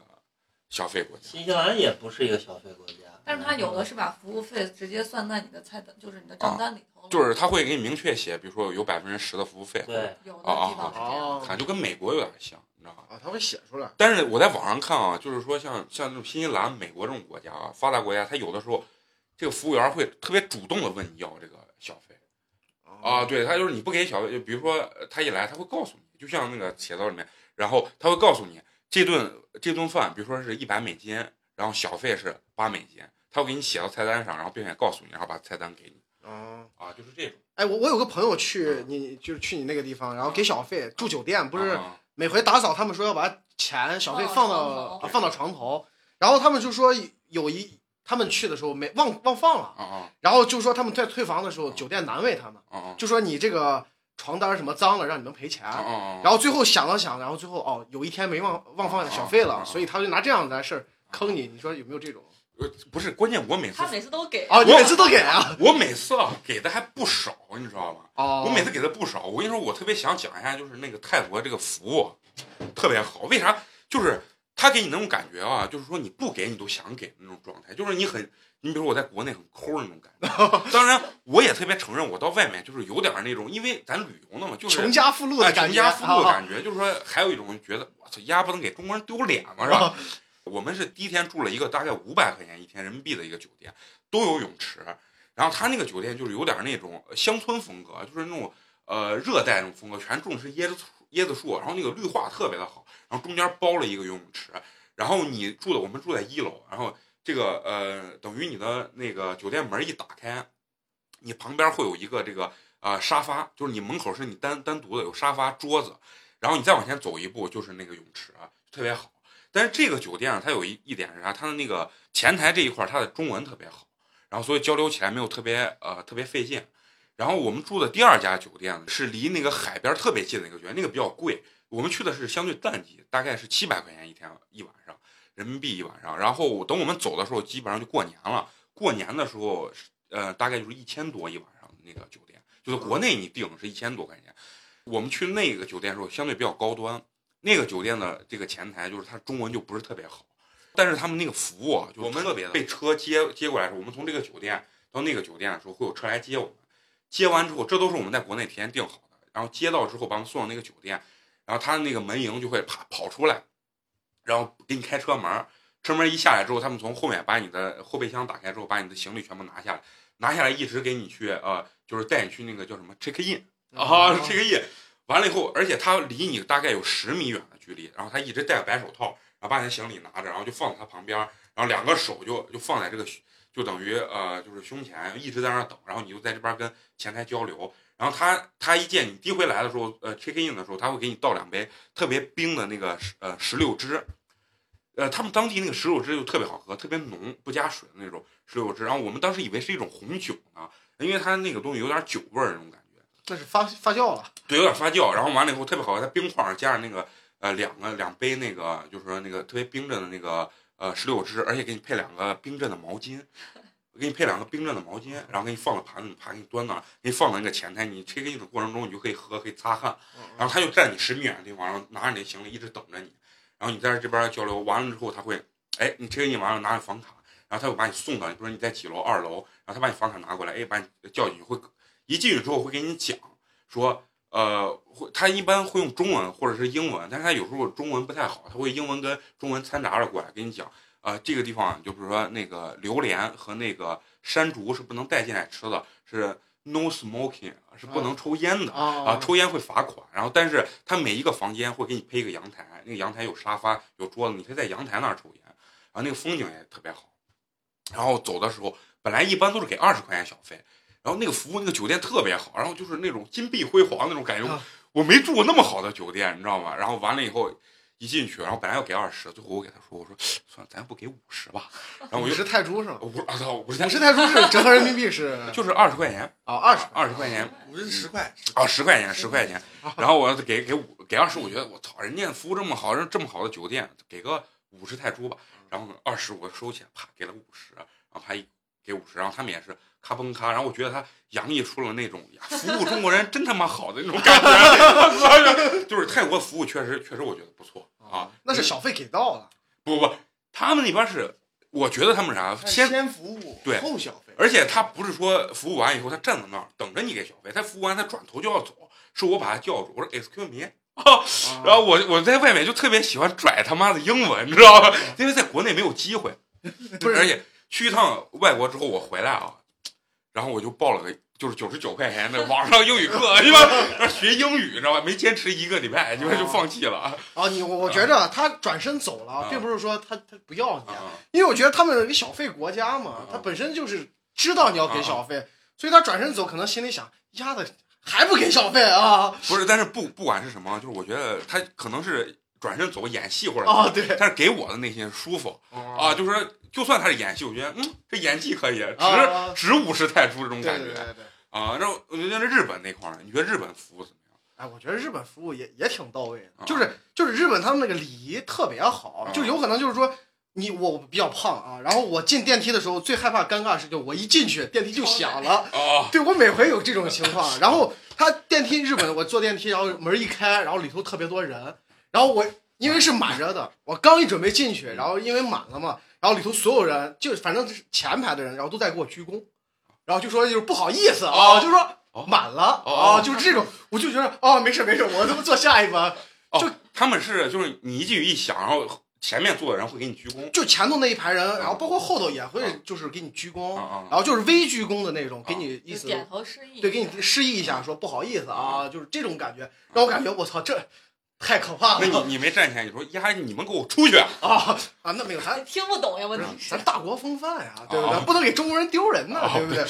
消费国家？新西兰也不是一个消费国家，但是他有的是把服务费直接算在你的菜单，就是你的账单里头了。就是他会给你明确写，比如说有百分之十的服务费，对，有的地方是这样。哦看就跟美国有点像，你知道吧？啊，他会写出来，但是我在网上看啊，就是说像像这种新西兰、美国这种国家啊，发达国家，他有的时候这个服务员会特别主动的问你要这个小费。啊，对他就是你不给小费，就比如说呃他一来，他会告诉你，就像那个写到里面，然后他会告诉你这顿这顿饭，比如说是一百美金，然后小费是八美金，他会给你写到菜单上，然后并且告诉你，然后把菜单给你啊。啊，就是这种。哎，我我有个朋友去你就是去你那个地方，然后给小费住酒店，不是啊每回打扫他们说要把钱小费放放到放到床头，然后他们就说有一他们去的时候没忘忘放了，啊啊然后就说他们在退房的时候酒店难为他们，就说你这个床单什么脏了让你们赔钱！然后最后想了想，然后最后哦有一天没忘忘放小费了，所以他就拿这样的事儿坑你，你说有没有这种？呃不是关键，我每次他每次都给啊，你每次都给啊？我每次啊给的还不少，你知道吗？哦，我每次给的不少。我跟你说，我特别想讲一下，就是那个泰国这个服务特别好。为啥？就是他给你那种感觉啊，就是说你不给你都想给的那种状态，就是你很，你比如说我在国内很抠的那种感觉。当然，我也特别承认，我到外面就是有点那种，因为咱旅游呢嘛，就是穷家富路哎的感觉，穷家富路的啊感觉，就是说还有一种觉得，我操，丫不能给中国人丢脸嘛，是吧？我们是第一天住了一个大概五百块钱一天人民币的一个酒店，都有泳池，然后他那个酒店就是有点那种乡村风格，就是那种呃热带那种风格，全种的是椰子椰子树，然后那个绿化特别的好，然后中间包了一个游泳池，然后你住的我们住在一楼，然后这个呃等于你的那个酒店门一打开，你旁边会有一个这个呃沙发，就是你门口是你单单独的有沙发桌子，然后你再往前走一步就是那个泳池啊，特别好。但是这个酒店啊，它有一一点是啥？它的那个前台这一块，它的中文特别好，然后所以交流起来没有特别呃特别费劲。然后我们住的第二家酒店是离那个海边特别近的一个酒店，那个比较贵。我们去的是相对淡季，大概是七百块钱一天一晚上，人民币一晚上。然后等我们走的时候，基本上就过年了。过年的时候，呃，大概就是一千多一晚上那个酒店，就是国内你订是一千多块钱。我们去那个酒店的时候，相对比较高端。那个酒店的这个前台就是他中文就不是特别好，但是他们那个服务啊，就我们特别的被车接接过来的时候，我们从这个酒店到那个酒店的时候，会有车来接我们。接完之后，这都是我们在国内提前订好的，然后接到之后把我们送到那个酒店，然后他的那个门迎就会啪跑出来，然后给你开车门，车门一下来之后，他们从后面把你的后备箱打开之后，把你的行李全部拿下来，拿下来一直给你去呃，就是带你去那个叫什么 check in 啊 check in，完了以后，而且他离你大概有十米远的距离，然后他一直戴个白手套，然后把你的行李拿着，然后就放在他旁边，然后两个手就就放在这个就等于呃就是胸前，一直在那等，然后你就在这边跟前台交流。然后他他一见你第一回来的时候，呃，check in 的时候，他会给你倒两杯特别冰的那个呃石榴汁，呃，他们当地那个石榴汁就特别好喝，特别浓，不加水的那种石榴汁。然后我们当时以为是一种红酒呢，因为它那个东西有点酒味儿那种感觉，那是发发酵了，对，有点发酵。然后完了以后特别好喝，它冰块儿加上那个呃两个两杯那个就是说那个特别冰镇的那个呃石榴汁，而且给你配两个冰镇的毛巾。给你配两个冰镇的毛巾，然后给你放到盘子里，盘给你端那儿，给你放到那个前台。你 check in 的过程中，你就可以喝，可以擦汗。然后他就站你十米远的地方，然后拿着你的行李一直等着你。然后你在这边交流完了之后，他会，哎，你 check in 完了拿着房卡，然后他会把你送到，比如说你在几楼，二楼，然后他把你房卡拿过来，哎，把你叫进去，会一进去之后会给你讲说，呃，会他一般会用中文或者是英文，但是他有时候中文不太好，他会英文跟中文掺杂着过来给你讲。啊、这个地方就比如说那个榴莲和那个山竹是不能带进来吃的，是 no smoking，是不能抽烟的。啊，啊抽烟会罚款。然后，但是他每一个房间会给你配一个阳台，那个阳台有沙发、有桌子，你可以在阳台那儿抽烟。然后那个风景也特别好。然后走的时候，本来一般都是给二十块钱小费，然后那个服务那个酒店特别好，然后就是那种金碧辉煌那种感觉。啊我没住过那么好的酒店，你知道吗？然后完了以后。一进去，然后本来要给二十，最后我给他说：“我说算了，咱不给五十吧。”然后我就五十泰铢是吧？五啊操，五十五十泰铢是折合人民币是 就是二十块钱，啊二十二十块钱五十十块，啊，十块钱，十块钱。然后我给给五给二十，我觉得我操，人家服务这么好，人这么好的酒店，给个五十泰铢吧。然后二十我收起来，啪给了五十，然后啪一给五十，然后他们也是咔嘣咔，然后我觉得他洋溢出了那种呀，服务中国人真他妈好的那种感觉，就是泰国服务确实确实我觉得不错啊。那是小费给到了，不不，他们那边是，我觉得他们啥先先服务对后消费，而且他不是说服务完以后他站在那儿等着你给小费，他服务完他转头就要走，是我把他叫住，我说 excuse me，啊，然后我我在外面就特别喜欢拽他妈的英文，你知道吧？因为在国内没有机会，不是而且去一趟外国之后我回来啊，然后我就报了个就是九十九块钱的网上英语课，是吧？学英语，知道吧？没坚持一个礼拜，就就放弃了。啊，你我我觉着他转身走了啊，并不是说他他不要你，啊因为我觉得他们有一个小费国家嘛啊，他本身就是知道你要给小费，所以他转身走，可能心里想，丫的还不给小费啊不是，但是不不管是什么，就是我觉得他可能是转身走演戏或者啊，对但是给我的内心舒服啊，就是说，就算他是演戏，我觉得嗯，这演技可以，啊值值五十泰铢这种感觉对对对。啊。然后我觉得日本那块儿，你觉得日本服务怎么样？哎，我觉得日本服务也也挺到位的，啊就是就是日本他们那个礼仪特别好啊，就有可能就是说你我比较胖啊，然后我进电梯的时候最害怕尴尬的是，就我一进去电梯就响了，啊对我每回有这种情况，然后他电梯日本我坐电梯，然后门一开，然后里头特别多人，然后我因为是满着的。我刚一准备进去，然后因为满了嘛，然后里头所有人就反正是前排的人，然后都在给我鞠躬，然后就说就是不好意思啊，就说哦。满了哦。啊，就是这种，我就觉得哦没事没事，我他妈坐下一班。哦就他们是就是你一进去一响，然后前面坐的人会给你鞠躬。就前头那一排人，然后包括后头也啊会就是给你鞠躬，啊啊然后就是微鞠躬的那种，给你意思点头示意，对，给你示意一下，说不好意思啊，就是这种感觉，让我感觉我操，这太可怕了那你你没站起来，你说呀，你们给我出去！啊啊！那没有，咱听不懂呀，问题是咱大国风范呀，对不啊对？不能给中国人丢人呢，对不对？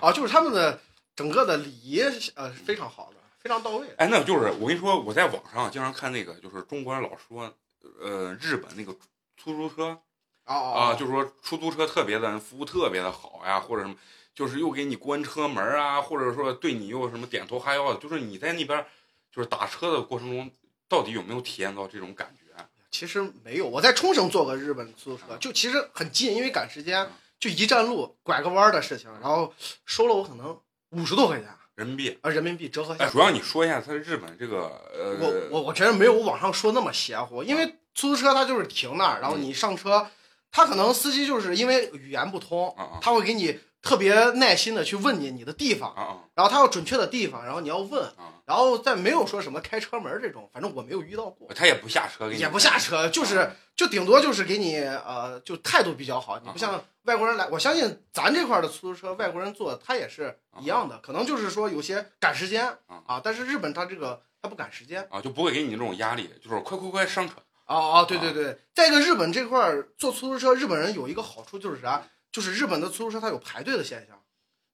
啊，就是他们的整个的礼仪呃非常好的，非常到位。哎，那就是我跟你说，我在网上经常看那个，就是中国人老说，呃，日本那个出租车啊啊，就是说出租车特别的服务特别的好呀，或者什么，就是又给你关车门啊，或者说对你又什么点头哈腰的，就是你在那边就是打车的过程中，到底有没有体验到这种感觉？其实没有，我在冲绳坐过日本出租车，就其实很近，因为赶时间，就一站路拐个弯儿的事情，然后收了我可能五十多块钱人民币。啊人民币折合下。哎，来。主要你说一下，它日本这个呃，我我我觉得没有我网上说那么邪乎，因为出租车它就是停那儿，然后你上车，他可能司机就是因为语言不通他会给你特别耐心的去问你你的地方，然后他要准确的地方，然后你要问，啊，然后再没有说什么开车门这种，反正我没有遇到过，他也不下车给你，也不下车，就是就顶多就是给你呃就态度比较好，你不像外国人来，我相信咱这块儿的出租车外国人坐他也是一样的，可能就是说有些赶时间啊，但是日本他这个他不赶时间。啊，就不会给你这种压力，就是快快快上车。哦哦，对对对，再一个，日本这块儿坐出租车，日本人有一个好处就是啥？就是日本的出租车它有排队的现象，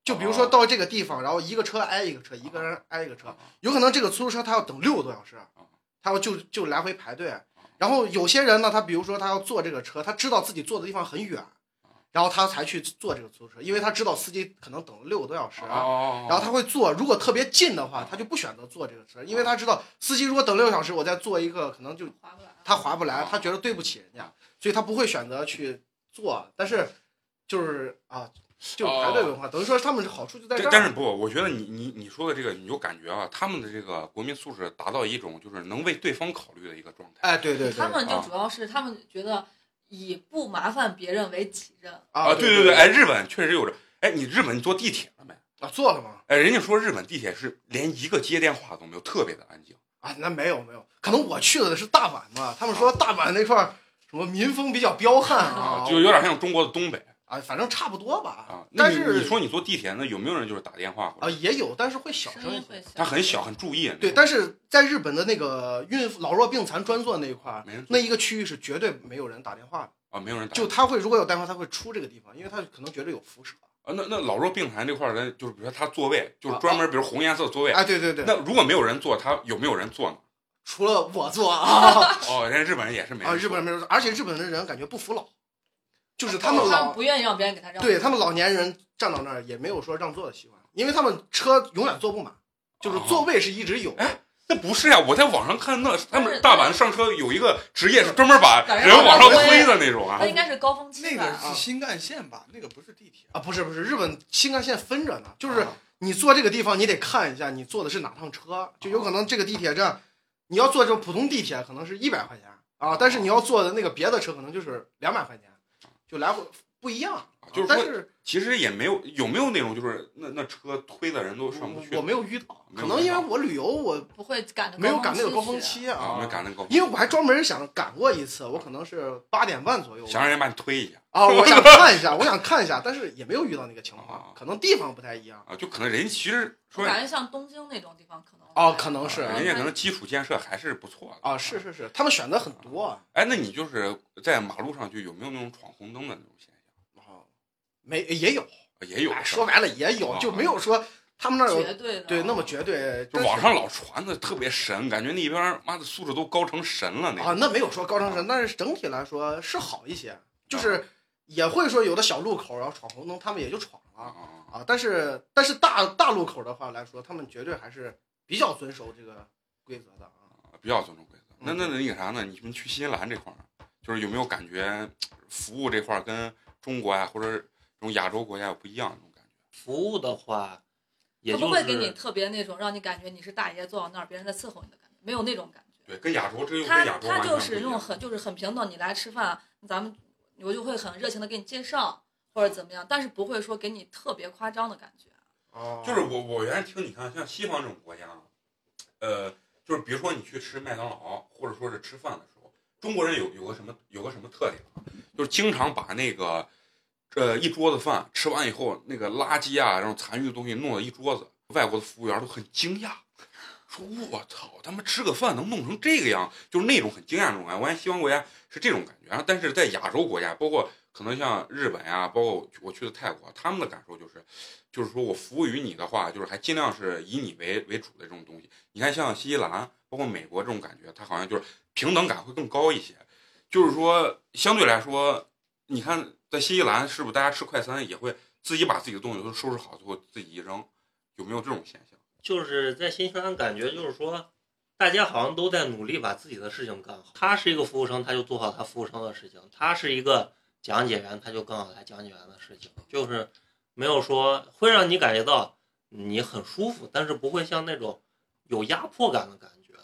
就比如说哦到这个地方，然后一个车挨一个车，一个人挨一个车，有可能这个出租车他要等六个多小时，他要就就来回排队。然后有些人呢，他比如说他要坐这个车，他知道自己坐的地方很远，然后他才去坐这个出租车，因为他知道司机可能等了六个多小时。哦，然后他会坐，如果特别近的话，他就不选择坐这个车，因为他知道司机如果等六个小时，我再坐一个可能就划不来。他划不来，他觉得对不起人家，所以他不会选择去坐。但是就是啊，就排队文化，等于说他们好处就在这儿。但但是不，我觉得你你你说的这个，你就感觉啊，他们的这个国民素质达到一种就是能为对方考虑的一个状态。哎，对对对，他们就啊主要是他们觉得以不麻烦别人为己任。啊，对对对，哎，日本确实有着，哎，你日本你坐地铁了没？啊，坐了吗？哎，人家说日本地铁是连一个接电话都没有，特别的安静。啊，那没有没有，可能我去的是大阪嘛，他们说大阪那块儿什么民风比较彪悍啊，就有点像中国的东北啊，反正差不多吧。啊。但是你说你坐地铁，那有没有人就是打电话？啊也有，但是会小声一些。声音会小，他很小很注意。对，但是在日本的那个孕妇老弱病残专座那一块儿，没人那一个区域是绝对没有人打电话的。啊，没有人打。就他会如果有电话，他会出这个地方，因为他可能觉得有辐射。啊，那那老弱病残这块儿人，就是比如说他座位，就是专门比如红颜色座位，啊，对对对，那如果没有人坐，他有没有人坐呢？除了我坐啊哦，人家日本人也是没啊，日本人没有做，而且日本的人感觉不服老，就是他们哦老他们不愿意让别人给他让。对他们老年人站到那儿也没有说让座的习惯，因为他们车永远坐不满，就是座位是一直有。那不是呀、我在网上看那他们大阪上车有一个职业是专门把把人人往上推的那种啊那。应该是高峰期那？个是新干线吧？那个不是地铁。啊，不是不是，日本新干线分着呢，就是啊你坐这个地方，你得看一下你坐的是哪趟车，就有可能这个地铁站，你要坐这种普通地铁可能是一百块钱啊，但是你要坐的那个别的车可能就是两百块钱，就来回不一样。就是说，但是其实也没有有没有那种就是那那车推的人都上不去我没有遇到，可能因为我旅游我不会赶着没有赶那个高峰。期啊，没有，赶那高峰，因为我还专门想赶过一次，我可能是八点半左右想让人把你推一下啊，我想看一下，我想看一下，但是也没有遇到那个情啊况，可能地方不太一样。啊，就可能人其实说感觉像东京那种地方可能哦可能是人家可能基础建设还是不错的啊，是是是，他们选择很多啊。哎，那你就是在马路上就有没有那种闯红灯的那种现象？哦，没也有，也有哎，说白了也有，啊就没有说他们那儿有绝对对那么绝对。就网上老传的特别神，感觉那边儿妈的素质都高成神了那啊，种。那没有说高成神，但是整体来说是好一些，就是也会说有的小路口然后闯红灯，他们也就闯了啊啊。但是但是大大路口的话来说，他们绝对还是比较遵守这个规则的啊。啊，比较尊重规则。那嗯那那个啥呢？你们去新西兰这块儿，就是有没有感觉服务这块儿跟中国呀、或者这种亚洲国家有不一样的那种感觉？服务的话，不会给你特别那种让你感觉你是大爷坐到那儿，别人在伺候你的感觉，没有那种感觉。对，跟亚洲这又跟他亚洲他就是那种很就是很平等，你来吃饭，咱们我就会很热情的给你介绍或者怎么样，但是不会说给你特别夸张的感觉。就是我我原来听你看，像西方这种国家，呃，就是比如说你去吃麦当劳，或者说是吃饭的时候，中国人有有个什么有个什么特点啊，就是经常把那个呃一桌子饭吃完以后，那个垃圾啊，然后残余的东西弄了一桌子，外国的服务员都很惊讶。说我操，他们吃个饭能弄成这个样，就是那种很惊讶那种感觉。我感觉西方国家是这种感觉，然后但是在亚洲国家，包括可能像日本呀、包括我去的泰国，他们的感受就是，就是说我服务于你的话，就是还尽量是以你为为主的这种东西。你看像新西兰，包括美国这种感觉，它好像就是平等感会更高一些。就是说，相对来说，你看在新西兰，是不是大家吃快餐也会自己把自己的东西都收拾好，最后自己一扔？有没有这种现象？就是在新西兰感觉就是说，大家好像都在努力把自己的事情干好。他是一个服务生，他就做好他服务生的事情；他是一个讲解员，他就更好来讲解员的事情。就是没有说会让你感觉到你很舒服，但是不会像那种有压迫感的感觉，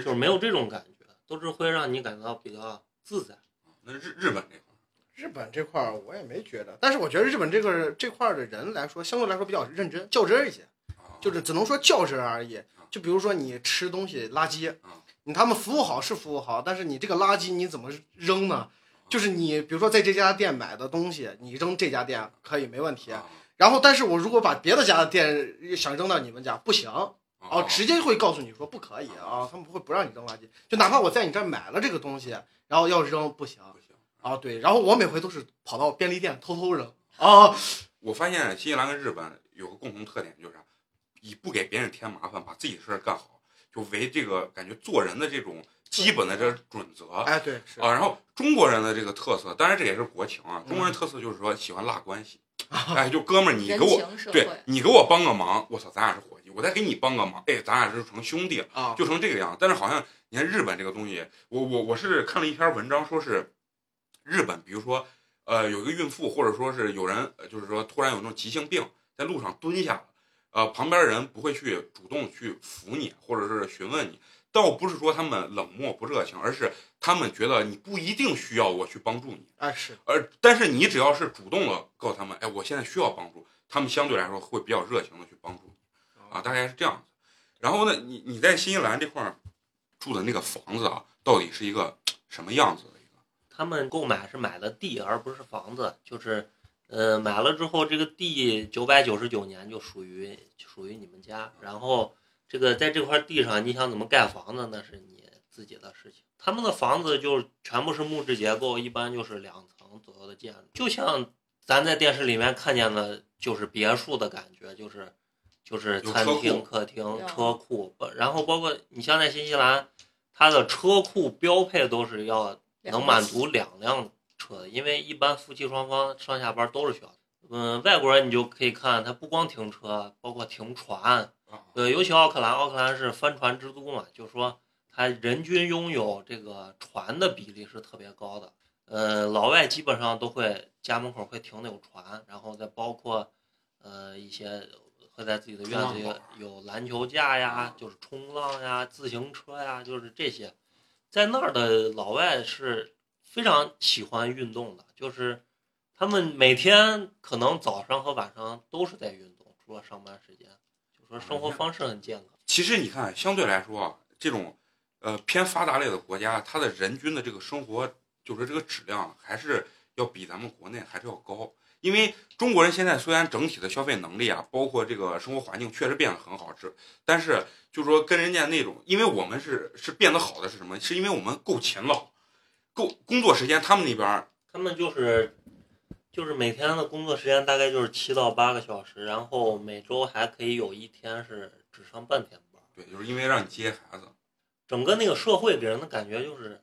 就是没有这种感觉，都是会让你感到比较自在。那日日本这块儿，日本这块儿我也没觉得，但是我觉得日本这个这块儿的人来说，相对来说比较认真、较真儿一些，啊就是只能说较真儿而已。就比如说你吃东西垃圾啊，你他们服务好是服务好，但是你这个垃圾你怎么扔呢？就是你比如说在这家店买的东西，你扔这家店可以没问题，啊。然后但是我如果把别的家的店想扔到你们家不行，啊哦，直接会告诉你说不可以啊，他们不会不让你扔垃圾，就哪怕我在你这儿买了这个东西，然后要扔不行不行。啊，对，然后我每回都是跑到便利店偷偷扔啊，我发现新西兰跟日本有个共同特点，就是啥，以不给别人添麻烦，把自己的事儿干好，就为这个感觉做人的这种基本的这准则啊。哎，对，是，然后中国人的这个特色，当然这也是国情啊。中国人特色就是说喜欢拉关系，哎，就哥们儿，你给我对你给我帮个忙，我操，咱俩是伙计；我再给你帮个忙，哎，咱俩是成兄弟了。啊，就成这个样。但是好像你看日本这个东西，我我我是看了一篇文章，说是日本，比如说呃有一个孕妇，或者说是有人呃就是说突然有那种急性病，在路上蹲下了，呃旁边人不会去主动去扶你，或者是询问你。倒不是说他们冷漠不热情，而是他们觉得你不一定需要我去帮助你，哎是，而但是你只要是主动的告诉他们，哎，我现在需要帮助，他们相对来说会比较热情的去帮助你。啊，大概是这样子。然后呢，你你在新西兰这块儿住的那个房子啊，到底是一个什么样子的一个？他们购买是买的地，而不是房子，就是，呃，买了之后，这个地九百九十九年就属于属于你们家，然后这个在这块地上，你想怎么盖房子，那是你自己的事情。他们的房子就是全部是木质结构，一般就是两层左右的建筑，就像咱在电视里面看见的，就是别墅的感觉，就是就是餐厅、客厅、车库，然后包括你像在新西兰，它的车库标配都是要能满足两辆车的，因为一般夫妻双方上下班都是需要的。嗯，外国人你就可以看，他不光停车，包括停船。啊呃，尤其奥克兰，奥克兰是帆船之都嘛，就是说它人均拥有这个船的比例是特别高的。呃，老外基本上都会家门口会停那种船，然后再包括呃一些会在自己的院子里有篮球架呀，就是冲浪呀、自行车呀，就是这些。在那儿的老外是非常喜欢运动的，就是他们每天可能早上和晚上都是在运动，除了上班时间，就说生活方式很健康。其实你看，相对来说啊，这种呃偏发达类的国家，它的人均的这个生活，就是这个质量还是要比咱们国内还是要高。因为中国人现在虽然整体的消费能力啊，包括这个生活环境确实变得很好是，但是就是说跟人家那种，因为我们是是变得好的是什么？是因为我们够勤劳，够工作时间，他们那边儿他们就是就是每天的工作时间大概就是七到八个小时，然后每周还可以有一天是只上半天班。对，就是因为让你接孩子，整个那个社会给人的感觉就是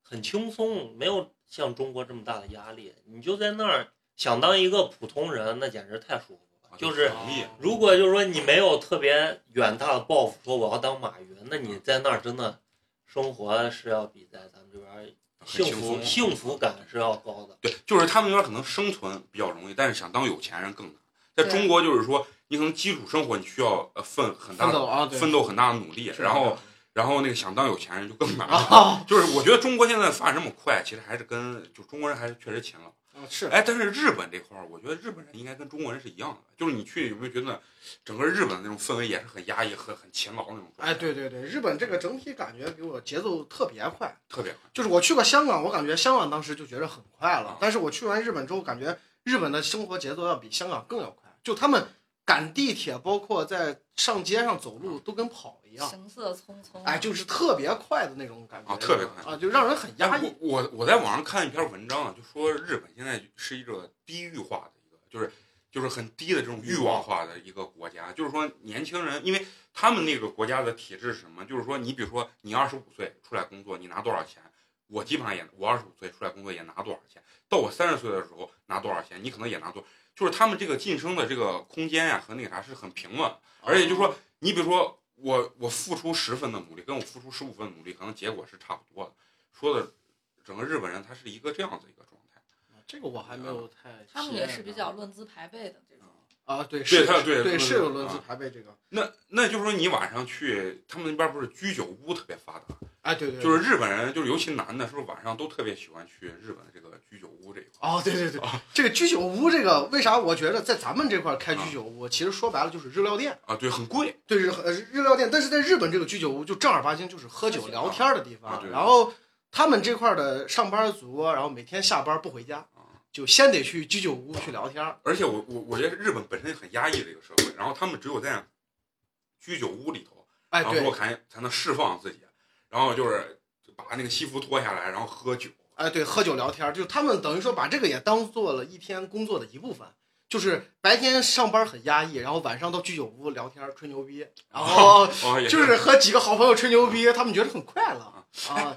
很轻松，没有像中国这么大的压力。你就在那儿想当一个普通人，那简直太舒服了。就是。如果就是说你没有特别远大的抱负，说我要当马云，那你在那儿真的生活是要比在咱们这边儿幸福幸福感是要高的。对，就是他们那边可能生存比较容易，但是想当有钱人更难。在中国，就是说你可能基础生活你需要呃奋很大的奋斗啊，奋斗很大的努力，然后然后那个想当有钱人就更难 了。啊，就是我觉得中国现在发展这么快，其实还是跟就中国人还是确实勤劳。是哎，但是日本这块儿，我觉得日本人应该跟中国人是一样的，就是你去有没有觉得整个日本的那种氛围也是很压抑、很很勤劳那种？哎，对对对，日本这个整体感觉给我节奏特别快。特别快。就是我去过香港，我感觉香港当时就觉得很快了啊，但是我去完日本之后，感觉日本的生活节奏要比香港更要快。就他们赶地铁，包括在上街上走路，都跟跑一样。行色匆匆。哎，就是特别快的那种感觉啊特别快啊，就让人很压哎抑。我我我在网上看一篇文章啊，就说日本现在是一个低欲化的一个，就是就是很低的这种欲望化的一个国家。就是说年轻人，因为他们那个国家的体制是什么？就是说你比如说你二十五岁出来工作，你拿多少钱？我基本上也我二十五岁出来工作也拿多少钱？到我三十岁的时候拿多少钱？你可能也拿多，就是他们这个晋升的这个空间呀、和那个啥是很平稳，而且就是说你比如说我我付出十分的努力，跟我付出十五分的努力，可能结果是差不多的。说的整个日本人他是一个这样子一个状态。这个我还没有太。他们也是比较论资排辈的这种。啊，对，是他对对是有论资啊排位这个。那那就是说你晚上去他们那边不是居酒屋特别发达，哎，对对，就是日本人就是尤其男的，是不是晚上都特别喜欢去日本的这个居酒屋这一块？哦，对对对，这个居酒屋这个为啥我觉得在咱们这块开居酒屋，其实说白了就是日料店。啊，对，很贵。对日呃日料店，但是在日本这个居酒屋就正儿八经就是喝酒聊天的地方。啊对然后他们这块的上班族，然后每天下班不回家，就先得去居酒屋去聊天。而且我我我觉得日本本身很压抑的一个社会，然后他们只有在居酒屋里头，哎，然后才才能释放自己，然后就是把那个西服脱下来，然后喝酒。哎对，喝酒聊天，就他们等于说把这个也当做了一天工作的一部分。就是白天上班很压抑，然后晚上到居酒屋聊天吹牛逼，然后就是和几个好朋友吹牛逼，他们觉得很快乐啊。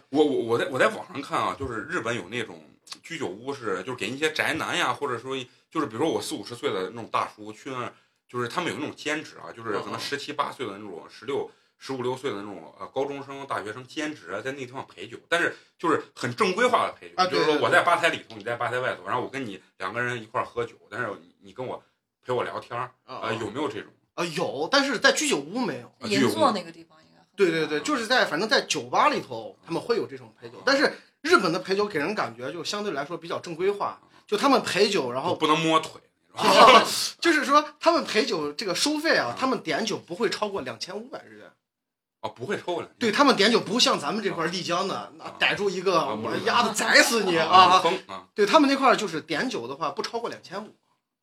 我我我在我在网上看啊，就是日本有那种居酒屋是，就是给一些宅男呀，或者说就是比如说我四五十岁的那种大叔去那儿，就是他们有那种兼职啊，就是可能十七八岁的那种，十六十五六岁的那种呃高中生、大学生兼职，在那地方陪酒，但是就是很正规化的陪酒，就是说我在吧台里头，你在吧台外头，然后我跟你两个人一块儿喝酒，但是你你跟我陪我聊天儿，啊呃，有没有这种？啊有，但是在居酒屋没有。银座那个地方应该对对对，就是在反正在酒吧里头，他们会有这种陪酒，但是日本的陪酒给人感觉就相对来说比较正规化，就他们陪酒，然后不能摸腿，啊 就是说他们陪酒这个收费啊，他们点酒不会超过两千五百日元。哦，不会超过来。对他们点酒不像咱们这块儿丽江的，那逮住一个我丫的宰死你啊！对他们那块儿就是点酒的话不超过两千五，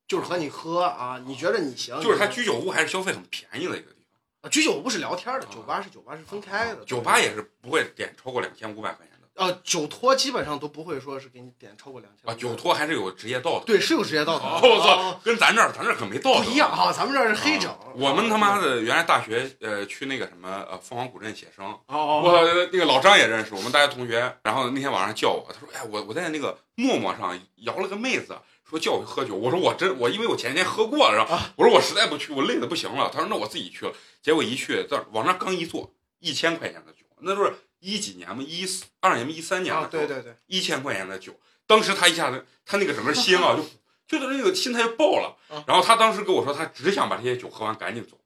就是和你喝啊，你觉得你行，就是他居酒屋还是消费很便宜的一个地方。啊居酒屋是聊天的，酒吧是酒吧是分开的，酒吧也是不会点超过两千五百块钱的呃酒托基本上都不会说是给你点超过两千啊，酒托还是有职业道德。对是有职业道德哦，我操哦，跟咱这儿咱这儿可没道德不一样啊，咱们这儿是黑整啊，我们他妈的原来大学呃去那个什么呃凤凰古镇写生，哦哦我那个老张也认识，我们大学同学。然后那天晚上叫我，他说：“哎，我我在那个陌陌上摇了个妹子，说叫我去喝酒。”我说：“我真我因为我前天喝过了，然后我说我实在不去，我累的不行了。”他说：“那我自己去了。”结果一去，这往那刚一坐，一千块钱的酒，那都是一几年嘛，一四二年嘛，一三年的啊，对对对，一千块钱的酒，当时他一下子，他那个整个 心啊，就就是那个心态就爆了啊。然后他当时跟我说，他只想把这些酒喝完，赶紧走。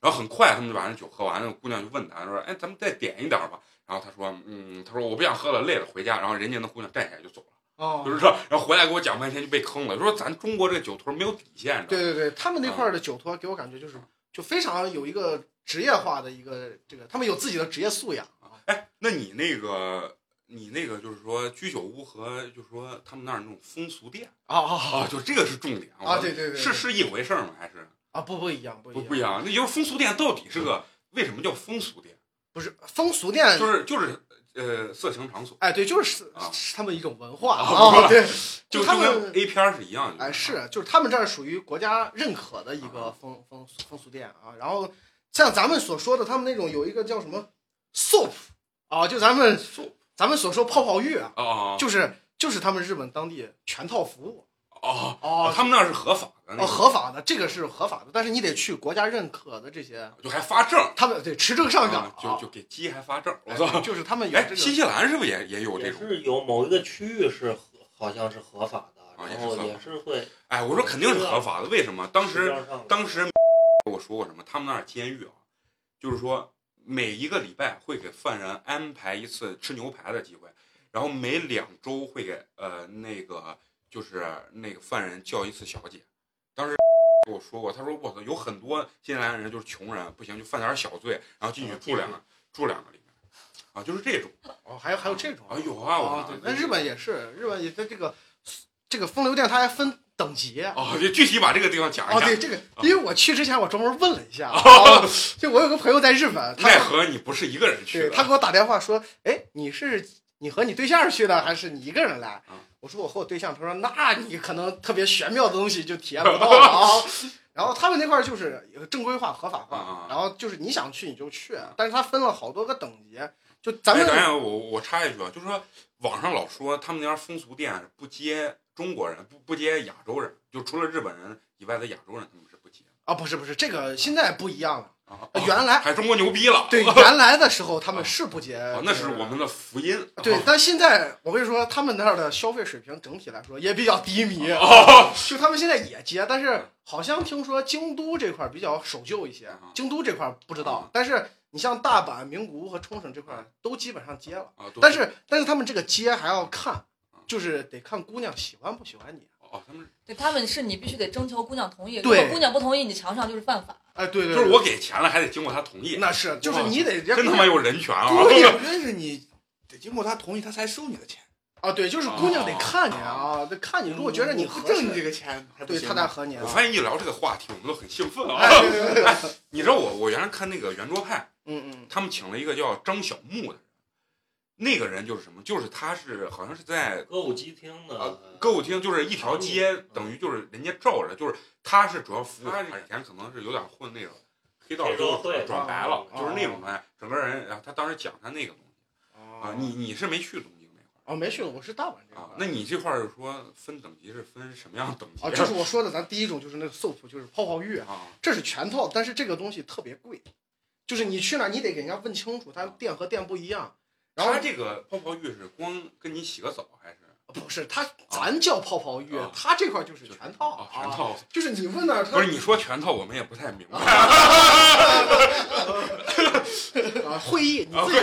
然后很快他们就把那酒喝完了，姑娘就问他说：“哎，咱们再点一点吧。”然后他说：“嗯，他说我不想喝了，累了，回家。”然后人家那姑娘站起来就走了，哦，就是说，然后回来给我讲半天就被坑了，说咱中国这个酒托没有底线，对对对，他们那块的酒托给我感觉就是就非常有一个职业化的一个这个，他们有自己的职业素养啊。哎，那你那个，你那个就是说居酒屋和就是说他们那儿那种风俗店啊啊啊，就这个是重点啊！对对对，是是一回事儿吗？还是？啊，不不一样，不一样，不不一样，那就是风俗店到底是个为什么叫风俗店？不是风俗店，就是就是呃色情场所，哎，对，就是啊是他们一种文化啊啊，对，就他们 A 片儿是一样的。哎是，就是他们这儿属于国家认可的一个风风风俗店啊。然后像咱们所说的，他们那种有一个叫什么 soap 啊，就咱们 soap 咱们所说泡泡浴啊，哦就是就是他们日本当地全套服务哦哦他们那儿是合法的，那哦，个合法的，这个是合法的，但是你得去国家认可的这些，就还发证，他们对持证上岗啊，就就给鸡还发证，我哎操！就是他们有哎，这新个西兰是不是也也有这也种？是有某一个区域是合，好像是合法的，啊也是合法然后也是会哎，我说肯定是合法的，为什么？当时当时跟我说过什么？他们那儿监狱啊，就是说每一个礼拜会给犯人安排一次吃牛排的机会，然后每两周会给呃那个就是那个犯人叫一次小姐。当时 跟我说过，他说我操，有很多新西兰人就是穷人，不行就犯点小罪，然后进去住两个 住两个礼拜，啊，就是这种。哦，还有还有这种啊？有啊，我那日本也是，日本也在这个这个风流店它还分等级。哦，就具体把这个地方讲哦，一下。哦对这个，因为我去之前我专门问了一下，哦啊就我有个朋友在日本，他奈何你不是一个人去的，对他给我打电话说，哎，你是你和你对象去的，还是你一个人来嗯？我说我和我对象，他说那你可能特别玄妙的东西就体验不到了 啊。然后他们那块儿就是正规化、合法化，然后就是你想去你就去，但是他分了好多个等级，就咱哎，们等一下，我我插一句啊，就是说网上老说他们那边风俗店不接中国人，不不接亚洲人，就除了日本人以外的亚洲人他们是不接的啊，不是不是，这个现在不一样了。啊。呃原来还中国牛逼了，对 原来的时候他们是不接哦，那是我们的福音。对啊，但现在我跟你说，他们那儿的消费水平整体来说也比较低迷。哦就 他们现在也接，但是好像听说京都这块儿比较守旧一些啊，京都这块儿不知道啊。但是你像大阪、名古屋和冲绳这块儿都基本上接了，啊，但是但是他们这个接还要看，就是得看姑娘喜欢不喜欢你。哦，他们对他们是你必须得征求姑娘同意，如对果姑娘不同意，你墙上就是犯法。哎，对对，就是我给钱了，还得经过她同意，那是就是你得真他妈有人权啊！关键关键是你得经过她同意，她才收你的钱。啊，对，就是姑娘得看你啊，得看你，如果觉得你合不挣你这，个钱，还不对他才合你啊我。发现一聊这个话题，我们都很兴奋啊。哎，对对对对，你知道我我原来看那个圆桌派，嗯嗯，他们请了一个叫张小木的人，那个人就是什么？就是他是好像是在歌舞伎町的呃歌舞厅，就是一条街，等于就是人家罩着，就是他是主要服务。他以前可能是有点混那种黑道，黑社会就是转白了，哦就是那种状态。整个人，然后他当时讲他那个东西啊，你你是没去东京那块儿哦没去，我是大阪这块儿，。啊那你这块儿说分等级是分什么样等级啊，就是我说的，咱第一种就是那个 soap，就是泡泡浴，啊？这是全套，但是这个东西特别贵，就是你去那儿你得给人家问清楚，它店和店不一样。然后他这个泡泡浴是光跟你洗个澡还是不是它，咱叫泡泡浴啊，它这块就是全套啊？全，套就是你问那儿，不是你说全套，我们也不太明白。他啊会议你啊自己。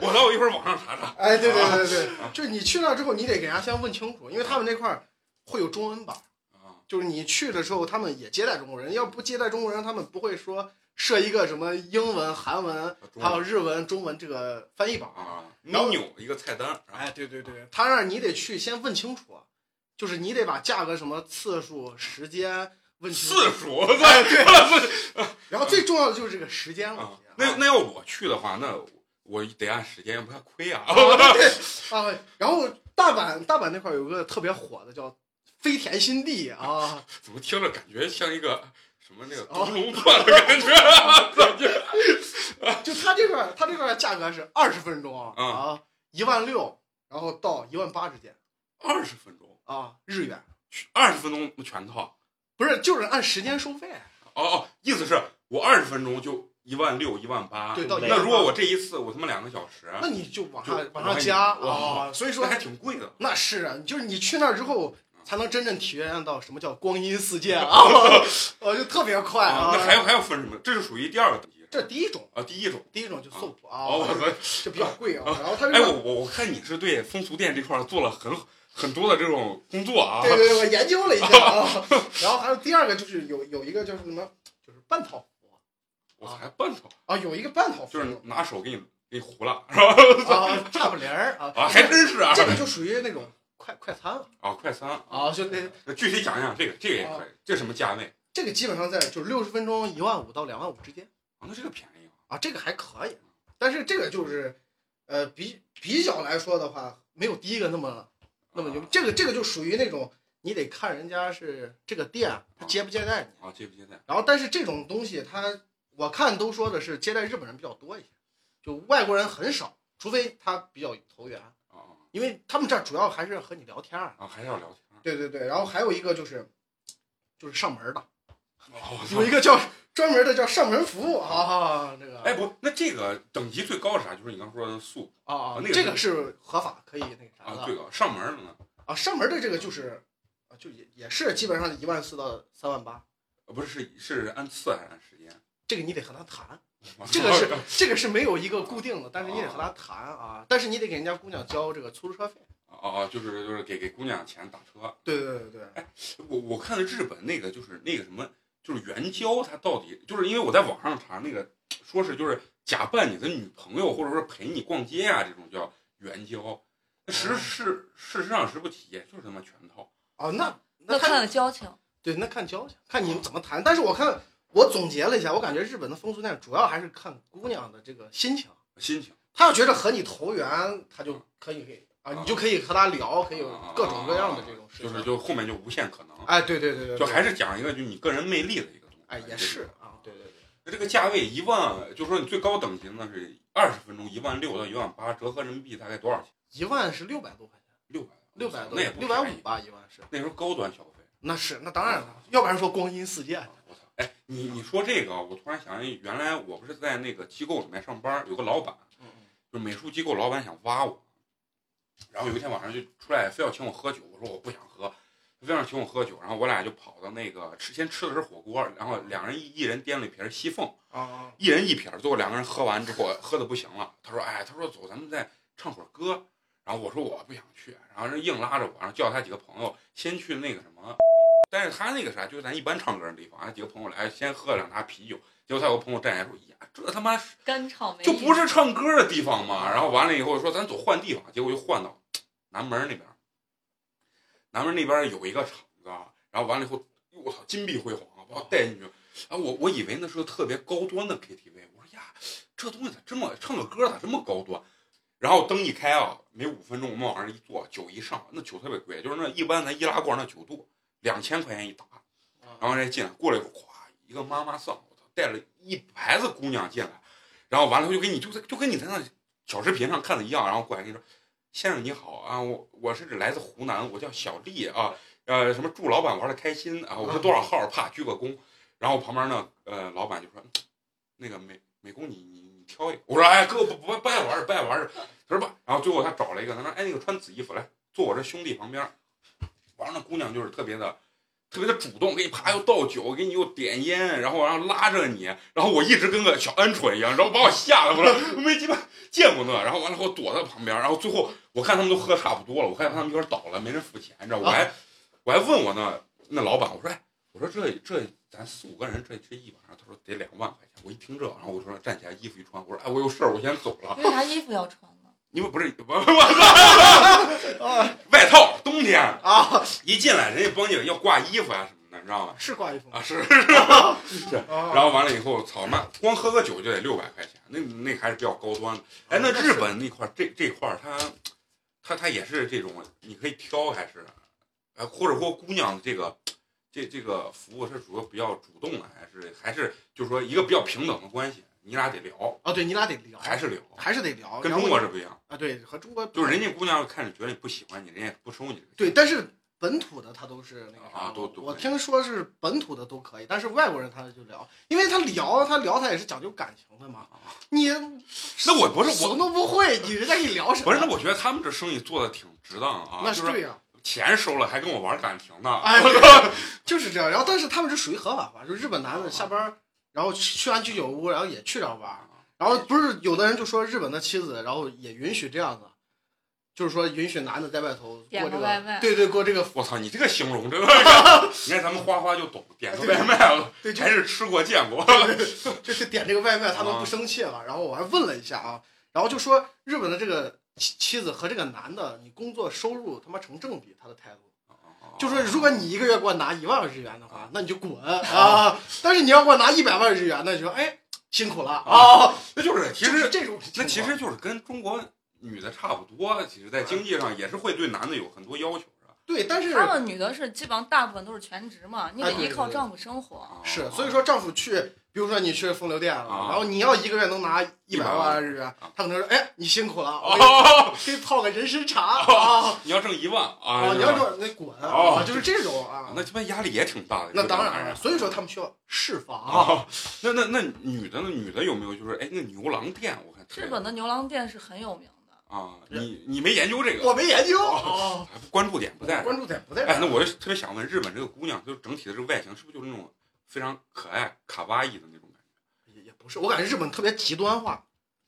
我到一会儿网上查查。哎，对对对对，就是你去那儿之后，你得给人家先问清楚，因为他们那块儿会有中文版，啊就是你去的时候，他们也接待中国人，要不接待中国人，他们不会说设一个什么英文、韩文，还有日文、中文这个翻译版。啊，你然后扭一个菜单，哎，对对对，他让你得去先问清楚，就是你得把价格什么次数、时间问清楚。次数，我操！哎，对。然后最重要的就是这个时间问啊题。那那要我去的话，那我得按时间，不然亏啊。啊，然后大阪大阪那块儿有个特别火的叫飞田新地啊，怎么听着感觉像一个什么那个龙传的感觉？就他这块儿他这块价格是二十分钟嗯啊，一万六，然后到一万八之间二十分钟，啊，日元，二十分钟全套。不是就是按时间收费。哦哦，意思是我二十分钟就一万六、一万八。对，到那那如果我这一次我他妈两个小时，那你就往上往往上上加哇啊，所以说那还挺贵的。那是啊，就是你去那儿之后，才能真正体验到什么叫光阴似箭啊，呃，就特别快啊，那还要还要分什么？这是属于第二个等级。这第一种，啊，第一种。第一种就 soap 哦，我啊，操！就比较贵啊。然后它这哎，我个，我我看你是对风俗店这块儿做了很很多的这种工作啊。对对对，我研究了一下啊。然后还有第二个就是有有一个叫什么，就是半套服我才半套，啊，有一个半套服就是拿手给你给你糊了，是吧？啊，差不离儿啊啊，还真是啊。这个就属于那种快快餐了啊，快餐啊，就那那具体讲一讲这个，这个也可以，这什么价位这个基本上在就是六十分钟一万五到两万五之间。啊？那这个便宜啊。啊，这个还可以，但是这个就是，呃，比比较来说的话，没有第一个那么那么牛。这个这个就属于那种你得看人家是这个店他接不接待你，啊，接不接待？然后但是这种东西他我看都说的是接待日本人比较多一些，就外国人很少，除非他比较投缘，啊因为他们这儿主要还是和你聊天儿。啊，还是要聊天。对对对，然后还有一个就是就是上门的，哦，我操有一个叫专门的叫上门服务啊，这个哎不，那这个等级最高是啥？就是你刚说的素啊那个这个是合法可以那个啥的啊，最高上门的呢？啊，上门的这个就是啊，就也也是基本上一万四到三万八，呃不是是是按次还是按时间？这个你得和他谈 这个是这个是没有一个固定的，但是你得和他谈啊，但是你得给人家姑娘交这个出租车费。哦哦，就是就是给给姑娘钱打车。对对对对，哎我我看了日本那个就是那个什么，就是援交，它到底就是因为我在网上查那个，说是就是假扮你的女朋友，或者说陪你逛街啊，这种叫援交。那实事事实上实不体验，就是他妈全套。哦，那那看看交情。对，那看交情，看你们怎么谈。但是我看我总结了一下，我感觉日本的风俗店主要还是看姑娘的这个心情。心情她要觉得和你投缘，她就可以给啊，你就可以和她聊，可以有各种各样的这种事情。就是就后面就无限可能。哎，对对对对，就还是讲一个就你个人魅力的一个东西。哎，也是啊，对对对。那这个价位一万，就是说你最高等级呢是二十分钟一万六到一万八，折合人民币大概多少钱？一万是六百多块钱，六百六百多，那也不六百五吧，一万是。那时候高端消费。那是，那当然了，要不然说光阴似箭。哎，你你说这个，我突然想起，原来我不是在那个机构里面上班，有个老板，嗯就美术机构老板想挖我，然后有一天晚上就出来非要请我喝酒，我说我不想喝，非要请我喝酒，然后我俩就跑到那个吃，先吃的是火锅，然后两人一一人掂了一瓶西凤，啊一人一瓶，最后两个人喝完之后喝的不行了，他说哎，他说走，咱们再唱会儿歌，然后我说我不想去，然后人硬拉着我，然后叫他几个朋友先去那个什么。但是他那个啥，就是咱一般唱歌的地方，俺几个朋友来先喝了两打啤酒，结果他有个朋友站起来说：“呀，这他妈是干唱没就不是唱歌的地方嘛？”然后完了以后说：“咱走换地方。”结果就换到南门那边，南门那边有一个场子，然后完了以后，我操，金碧辉煌啊，把我带进去，啊，我我以为那是个特别高端的 KTV，我说呀，这东西咋这么唱个歌咋这么高端？然后灯一开啊，没五分钟我们往那一坐，酒一上，那酒特别贵，就是那一般咱易拉罐那酒度。两千块钱一打，然后人进来，过了一会儿，咵，一个妈妈桑，我操，带了一排子姑娘进来，然后完了以后就跟你就在就跟你在那小视频上看的一样，然后过来跟你说，先生你好啊，我我是来自湖南，我叫小丽啊，呃，什么祝老板玩的开心啊，我是多少号，怕鞠个躬，然后旁边呢，呃，老板就说，那个美美工你你你挑一个，我说哎哥不不不爱玩不爱玩，他说吧，然后最后他找了一个，他说哎那个穿紫衣服来坐我这兄弟旁边。完了，那姑娘就是特别的，特别的主动，给你啪又倒酒，给你又点烟，然后然后拉着你，然后我一直跟个小鹌鹑一样，然后把我吓得，我说我没鸡巴见过那，然后完了后躲在旁边，然后最后我看他们都喝差不多了，我看他们一会儿倒了，没人付钱，你知道，我还我还问我那那老板，我说哎，我说这这咱四五个人这这一晚上，他说得两万块钱，我一听这，然后我说站起来衣服一穿，我说哎我有事儿，我先走了。为啥衣服要穿呢？因为不是我我操外套冬天。啊，一进来人家帮你要挂衣服啊什么的，你知道吗？是挂衣服。啊，是是是，然后完了以后，操妈，光喝个酒就得六百块钱，那那还是比较高端的。哎，那日本那块这这块它它它也是这种，你可以挑还是，呃，或者说姑娘这个这这个服务是主要比较主动的，还是还是就是说一个比较平等的关系？你俩得聊啊，对你俩得聊，还是聊，还是得聊，跟中国是不一样啊。对，和中国就是人家姑娘看着觉得你不喜欢你，人家不收你。对，但是本土的他都是那个啊，都都。我听说是本土的都可以，但是外国人他就聊，因为他聊他聊他也是讲究感情的嘛。你那我不是我都不会，你人家跟你聊什么？不是，那我觉得他们这生意做的挺值当啊。那是对呀，钱收了还跟我玩感情呢。哎，就是这样。然后，但是他们是属于合法化，就日本男的下班，然后去完居酒屋，然后也去这玩。然后不是有的人就说日本的妻子，然后也允许这样子，就是说允许男的在外头过这个，对对，过这个。我操，你这个形容这个，你看咱们花花就懂，点个外卖了，对，全是吃过见过，就是点这个外卖他都不生气了。然后我还问了一下啊，然后就说日本的这个妻妻子和这个男的，你工作收入他妈成正比，他的态度。就说如果你一个月给我拿一万日元的话，那你就滚啊！但是你要给我拿一百万日元，那就说哎。辛苦了啊！那就是其实这种，那其实就是跟中国女的差不多。其实，在经济上也是会对男的有很多要求？对，但是他们女的是基本上大部分都是全职嘛，你得依靠丈夫生活。是，所以说丈夫去。比如说你去风流店了，然后你要一个月能拿一百万日元，他可能说：“哎，你辛苦了，给你泡个人参茶。”你要挣一万啊，你要挣那滚啊，就是这种啊，那他妈压力也挺大的。那当然，所以说他们需要释放啊。那那那女的，那女的有没有就是哎，那牛郎店我看日本的牛郎店是很有名的啊。你你没研究这个？我没研究，关注点不在，关注点不在。哎，那我就特别想问，日本这个姑娘，就整体的这个外形是不是就是那种？非常可爱、卡哇伊的那种感觉，也也不是，我感觉日本特别极端化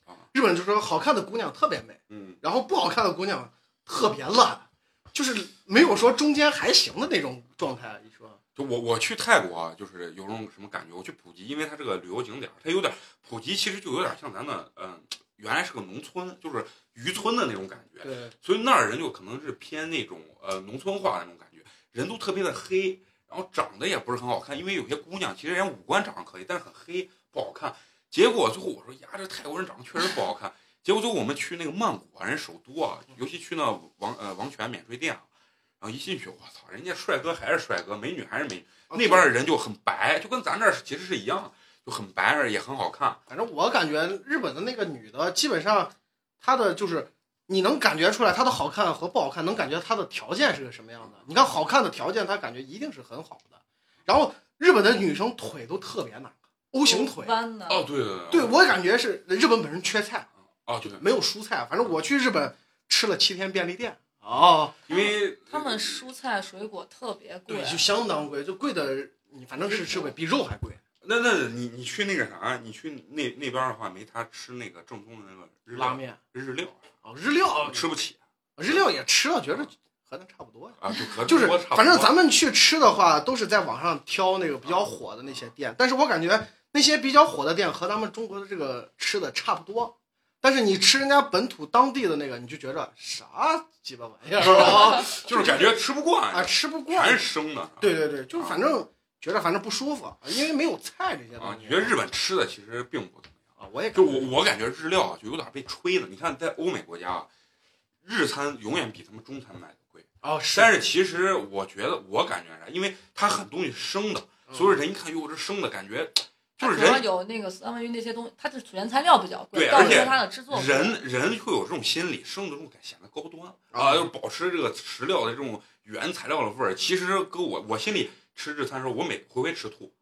啊。日本就说好看的姑娘特别美，嗯，然后不好看的姑娘特别烂，就是没有说中间还行的那种状态。你说就我我去泰国啊，就是有种什么感觉？我去普吉，因为它这个旅游景点，它有点普吉，其实就有点像咱的，嗯、原来是个农村，就是渔村的那种感觉，对，所以那儿人就可能是偏那种呃农村化的那种感觉，人都特别的黑，然后长得也不是很好看，因为有些姑娘其实人家五官长得可以，但是很黑不好看。结果最后我说呀，这泰国人长得确实不好看。结果最后我们去那个曼谷啊，人首都啊，尤其去那王呃王权免税店啊，然后一进去，我操，人家帅哥还是帅哥，美女还是美女，那边的人就很白，就跟咱这儿其实是一样的，就很白而也很好看。反正我感觉日本的那个女的，基本上她的就是你能感觉出来她的好看和不好看，能感觉她的条件是个什么样的。你看好看的条件，她感觉一定是很好的。然后日本的女生腿都特别难看，O 型腿。弯的，哦，对对对对我感觉是日本本身缺菜，哦对，没有蔬菜。反正我去日本吃了七天便利店。哦，因为他们蔬菜水果特别贵对，，就相当贵，就贵的你反正是吃贵，比肉还贵。那那你你去那个啥，你去那那边的话，没他吃那个正宗的那个日料拉面日料，哦，日料吃不起日料也吃了，觉得和咱差不多呀。啊，就和就是中国差不多反正咱们去吃的话，都是在网上挑那个比较火的那些店，但是我感觉那些比较火的店和咱们中国的这个吃的差不多。但是你吃人家本土当地的那个，你就觉着啥鸡巴玩意儿啊 就是感觉吃不惯啊，吃不全惯是。生的。对对对，就反正觉得反正不舒服，因为没有菜这些东啊，西。你觉得日本吃的其实并不怎么样。啊？我也就感觉我我感觉日料啊，就有点被吹了。你看，在欧美国家啊，日餐永远比他们中餐卖的贵。哦是，但是其实我觉得，我感觉啥，因为它很多东西生的，嗯所以人一看，哟，这生的感觉就是人有那个三文鱼那些东西，它的原材料比较贵，对而且它的制作人人会有这种心理，生的东西显得高端啊啊，就是保持这个食料的这种原材料的味儿。其实搁我我心里吃日餐的时候，我每回回吃吐。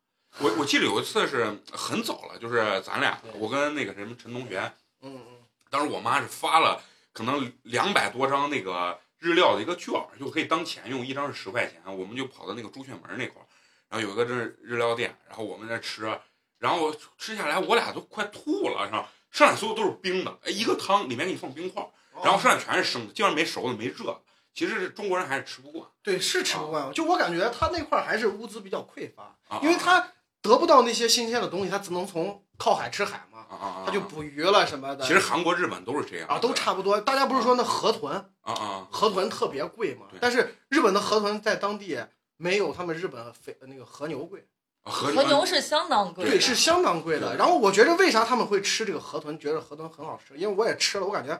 我我记得有一次是很早了，就是咱俩我跟那个什么陈同学，嗯嗯当时我妈是发了可能两百多张那个日料的一个券儿，就可以当钱用，一张是十块钱。我们就跑到那个朱雀门那块儿，然后有一个这日料店，然后我们在吃，然后吃下来我俩都快吐了，是吧？剩下所有都是冰的，哎，一个汤里面给你放冰块然后剩下全是生的，基本上没熟的，没热的。其实中国人还是吃不惯对是吃不惯，就我感觉他那块儿还是物资比较匮乏，啊，因为他得不到那些新鲜的东西，他只能从靠海吃海嘛，啊啊啊，他就捕鱼了什么的。其实韩国、日本都是这样啊都差不多，大家不是说那河豚，啊啊河豚特别贵嘛？但是日本的河豚在当地没有他们日本肥那个和牛贵，啊，和和牛是相当贵，对，是相当贵的。然后我觉得为啥他们会吃这个河豚，觉得河豚很好吃，因为我也吃了，我感觉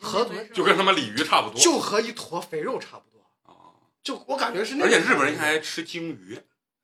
河豚就跟他妈鲤鱼差不多就和一坨肥肉差不多，啊，就我感觉是那而且日本人还吃鲸鱼。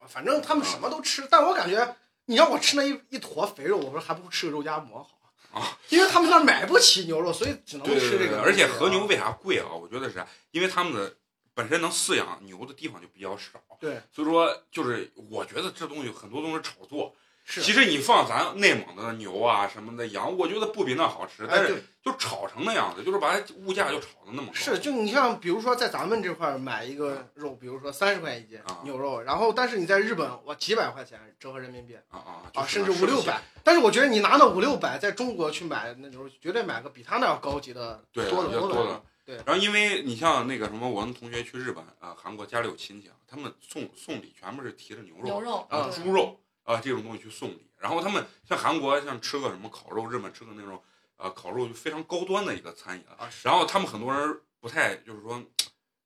反正他们什么都吃，但我感觉你让我吃那一一坨肥肉，我说还不如吃个肉夹馍好啊，因为他们那儿买不起牛肉，所以只能对对对吃这个。而且和牛为啥贵啊？我觉得是啥？因为他们的本身能饲养牛的地方就比较少，对所以说就是我觉得这东西很多都是炒作。是，其实你放咱内蒙的牛啊什么的羊，我觉得不比那好吃，但是就炒成那样子，就是把物价就炒的那么高。是，就你像比如说在咱们这块儿买一个肉，比如说三十块一斤啊。牛肉，然后但是你在日本哇几百块钱折合人民币啊啊啊，甚至五六百，但是我觉得你拿那五六百在中国去买那牛肉，绝对买个比他那要高级的对多得多的。对。然后因为你像那个什么，我们同学去日本啊、韩国家里有亲戚啊，他们送送礼全部是提着牛肉、牛肉啊猪肉啊这种东西去送礼。然后他们像韩国像吃个什么烤肉，日本吃个那种呃烤肉就非常高端的一个餐饮。啊，然后他们很多人不太就是说，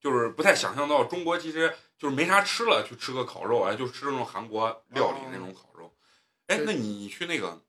就是不太想象到中国其实就是没啥吃了，去吃个烤肉，啊，就吃那种韩国料理哦那种烤肉。哎，对那你去那个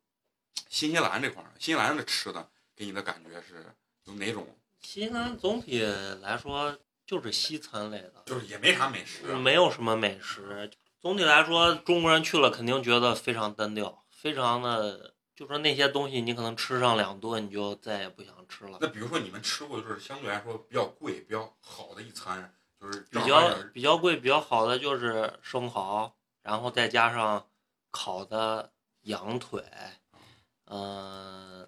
新西兰这块儿，新西兰的吃的给你的感觉是有哪种？新西兰总体来说就是西餐类的，就是也没啥美食啊、没有什么美食。总体来说，中国人去了肯定觉得非常单调，非常的，就说那些东西你可能吃上两顿你就再也不想吃了。那比如说你们吃过就是相对来说比较贵、比较好的一餐，就是比较比较贵、比较好的就是生蚝，然后再加上烤的羊腿，嗯、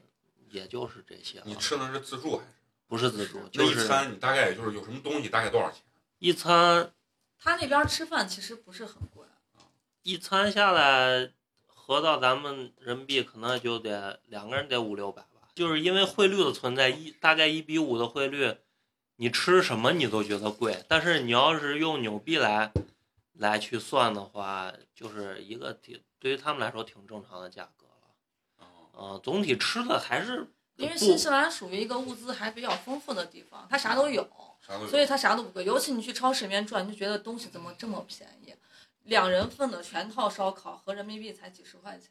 也就是这些。你吃的是自助还是？不是自助，那就是一餐你大概也就是有什么东西，大概多少钱？一餐他那边吃饭其实不是很贵，一餐下来合合到咱们人民币可能就得两个人得五六百吧。就是因为汇率的存在，一大概一比五的汇率，你吃什么你都觉得贵，但是你要是用纽币来来去算的话，就是一个挺对于他们来说挺正常的价格了。哦呃，总体吃的还是因为新西兰属于一个物资还比较丰富的地方，它啥都有，啥都有所以它啥都不贵。尤其你去超市里面转，你就觉得东西怎么这么便宜？两人份的全套烧烤合人民币才几十块钱，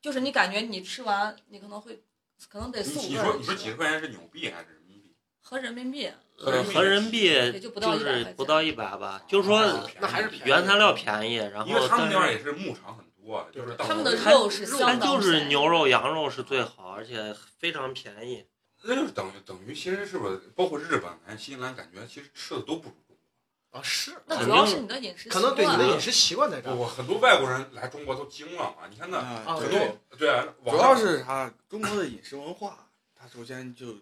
就是你感觉你吃完，你可能会可能得你四五你说你说几十块钱是纽币还是人民币？合人民币。呃合人民币也就不到就100块钱是不到一百吧，就是说啊那还是原材料便宜，然后因为他们那边也是牧场很多，就是他们的肉是它相当就是牛肉、羊肉是最好，而且非常便宜。那就是等于等于其实是不是包括日本、咱新西兰，感觉其实吃的都不如中啊，是，那主要是你的饮食习可能对你惯的饮食习惯在这国。儿。我很多外国人来中国都惊了啊！你看那很多对啊，主要是啥中国的饮食文化，它首先就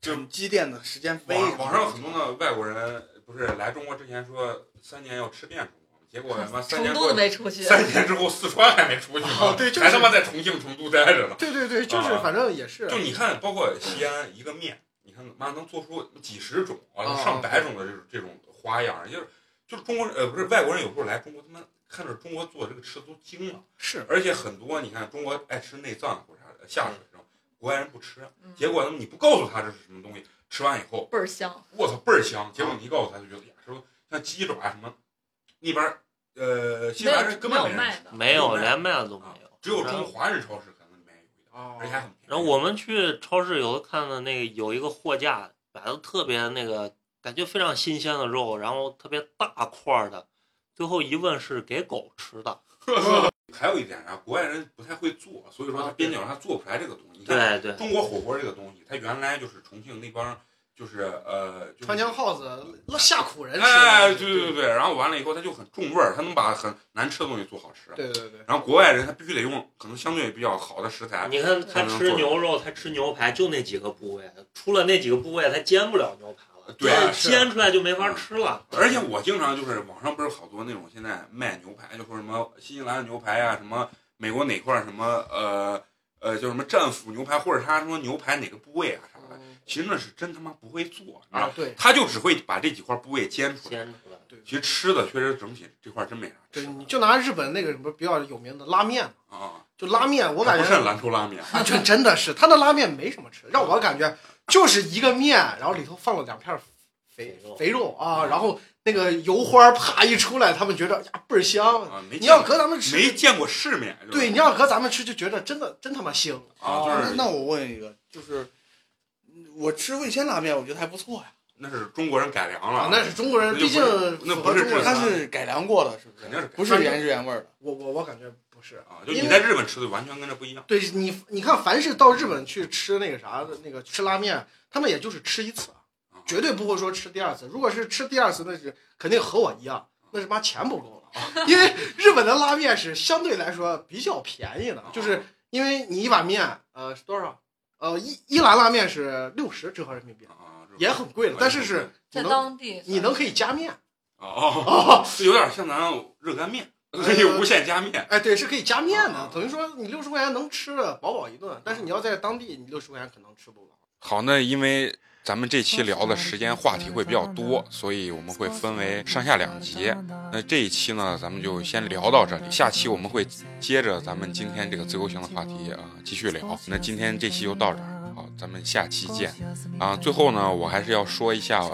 就就积淀的时间非常网网上很多的外国人不是来中国之前说三年要吃遍中国，结果他妈 三年过没出去。三年之后四川还没出去呢，哦对就是还他妈在重庆、成都待着呢。对对对，就是啊反正也是就你看，包括西安一个面，你看妈能做出几十种啊，啊上百种的这种这种花样，就是就是中国人呃不是外国人，有时候来中国，他妈看着中国做这个吃的都惊了，是而且很多你看中国爱吃内脏或者啥的下水这种，国外人不吃，嗯结果他们你不告诉他这是什么东西，吃完以后倍儿香，我操倍儿香，结果你一告诉他就觉得呀，说像鸡爪什么，那边儿呃西没有兰人根没本没人吃，有卖的。没有，连卖的都没啊有。只有中国华人超市可能里面有一而且还很便宜。然后我们去超市有的看的那个有一个货架摆的特别那个感觉非常新鲜的肉，然后特别大块儿的，最后一问是给狗吃的。还有一点啊，国外人不太会做，所以说他啊边角上他做不出来这个东西。对对，中国火锅这个东西，它原来就是重庆那帮就是呃，就是长江耗子下苦人吃。哎，对对对，然后完了以后，它就很重味儿，它能把很难吃的东西做好吃。对对对，然后国外人他必须得用可能相对比较好的食材，你看他吃牛肉，他吃牛排就那几个部位，除了那几个部位，他煎不了牛排了，对煎出来就没法吃了。而且我经常就是网上不是好多那种现在卖牛排，就说什么新西兰的牛排啊，什么美国哪块儿什么呃呃叫什么战斧牛排，或者他说牛排哪个部位啊啥的，其实那是真他妈不会做，你知道吗，啊对。他就只会把这几块部位煎出来。煎出来，其实吃的确实整体这块真没啥对，吃你就拿日本那个什么比较有名的拉面，啊。就拉面，我感觉不是觉兰州拉面，啊，就真的是他那拉面没什么吃，让我感觉就是一个面，然后里头放了两片肥肥肉肥肉啊，然后那个油花啪一出来，他们觉得呀倍儿香。啊，没你要搁咱们吃，没见过世面，对，你要搁咱们吃就觉得真的真他妈腥。啊，就那是那我问一个，就是嗯我吃味千拉面，我觉得还不错呀。那是中国人改良啊了，，那是中国人，毕竟那不是。它是改良过的，是不是？肯定是不是原汁原味的。我我我感觉不是。啊，就你在日本吃的完全跟这不一样。对你，你看，凡是到日本去吃那个啥的，那个吃拉面，他们也就是吃一次，啊绝对不会说吃第二次。如果是吃第二次，那是肯定和我一样，那是妈钱不够了啊。因为日本的拉面是相对来说比较便宜的，就是因为你一碗面，呃，是多少？呃，一一碗拉面是六十折合人民币，啊，也很贵了，但是是你在能当地你能可以加面，哦，哦，这有点像咱热干面，呃 可以无限加面。哎，对，是可以加面啊的，等于说你六十块钱能吃的饱饱一顿，但是你要在当地，你六十块钱可能吃不饱。好，那因为咱们这期聊的时间话题会比较多，所以我们会分为上下两集。那这一期呢，咱们就先聊到这里，下期我们会接着咱们今天这个自由行的话题啊继续聊。那今天这期就到这儿，好，咱们下期见啊！最后呢，我还是要说一下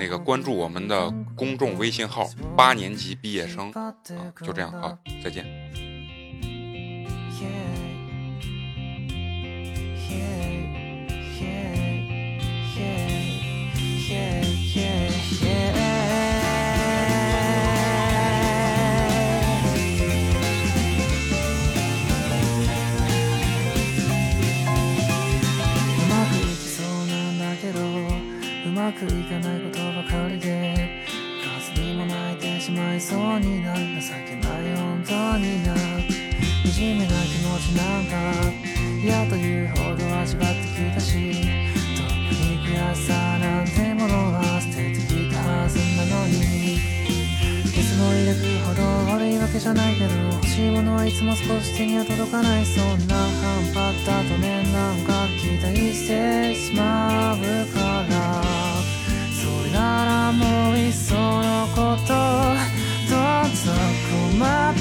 那个关注我们的公众微信号“八年级毕业生”啊，就这样啊，再见。 「うまくいきそうなんだけどうまくいかない そうにな情けない本当にな惨めな気持ちなんか嫌というほど味わってきたしどんなに悔しさなんてものは捨ててきたはずなのにいつも力ほど悪いわけじゃないけど欲しいものはいつも少し手には届かないそんな反発だとねなんか期待してしまうからそれならもういっそのこと。どうぞ困って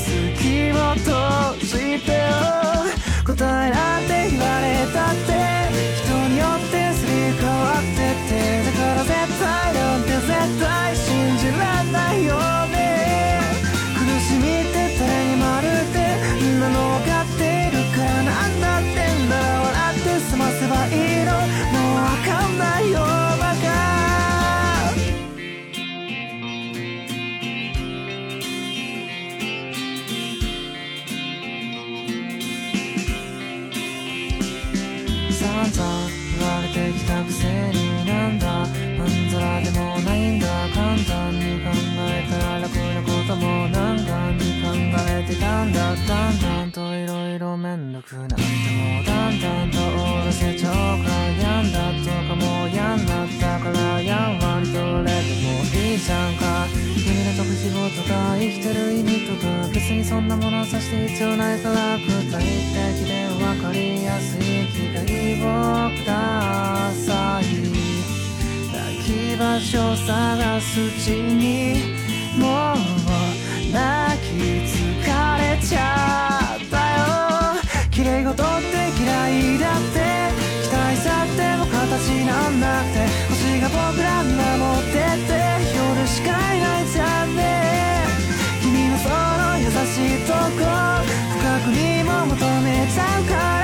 月を閉じてよ答えなんて言われたって人によってすり替わっててだから絶対なんて絶対くな。ってもだんだんと終わらせちゃうかやんだとかもうやんなったからやんわりとれてもいいじゃんか君の得意事とか生きてる意味とか別にそんなものはさして必要ないから具体的で分かりやすい機会をください泣き場所探すうちにもう泣き疲れちゃったよ綺麗事愛だって期待さっても形なんなくて。星が僕ら守ってって夜しかいないじゃんね。君のその優しいとこ深くにも求めちゃうから。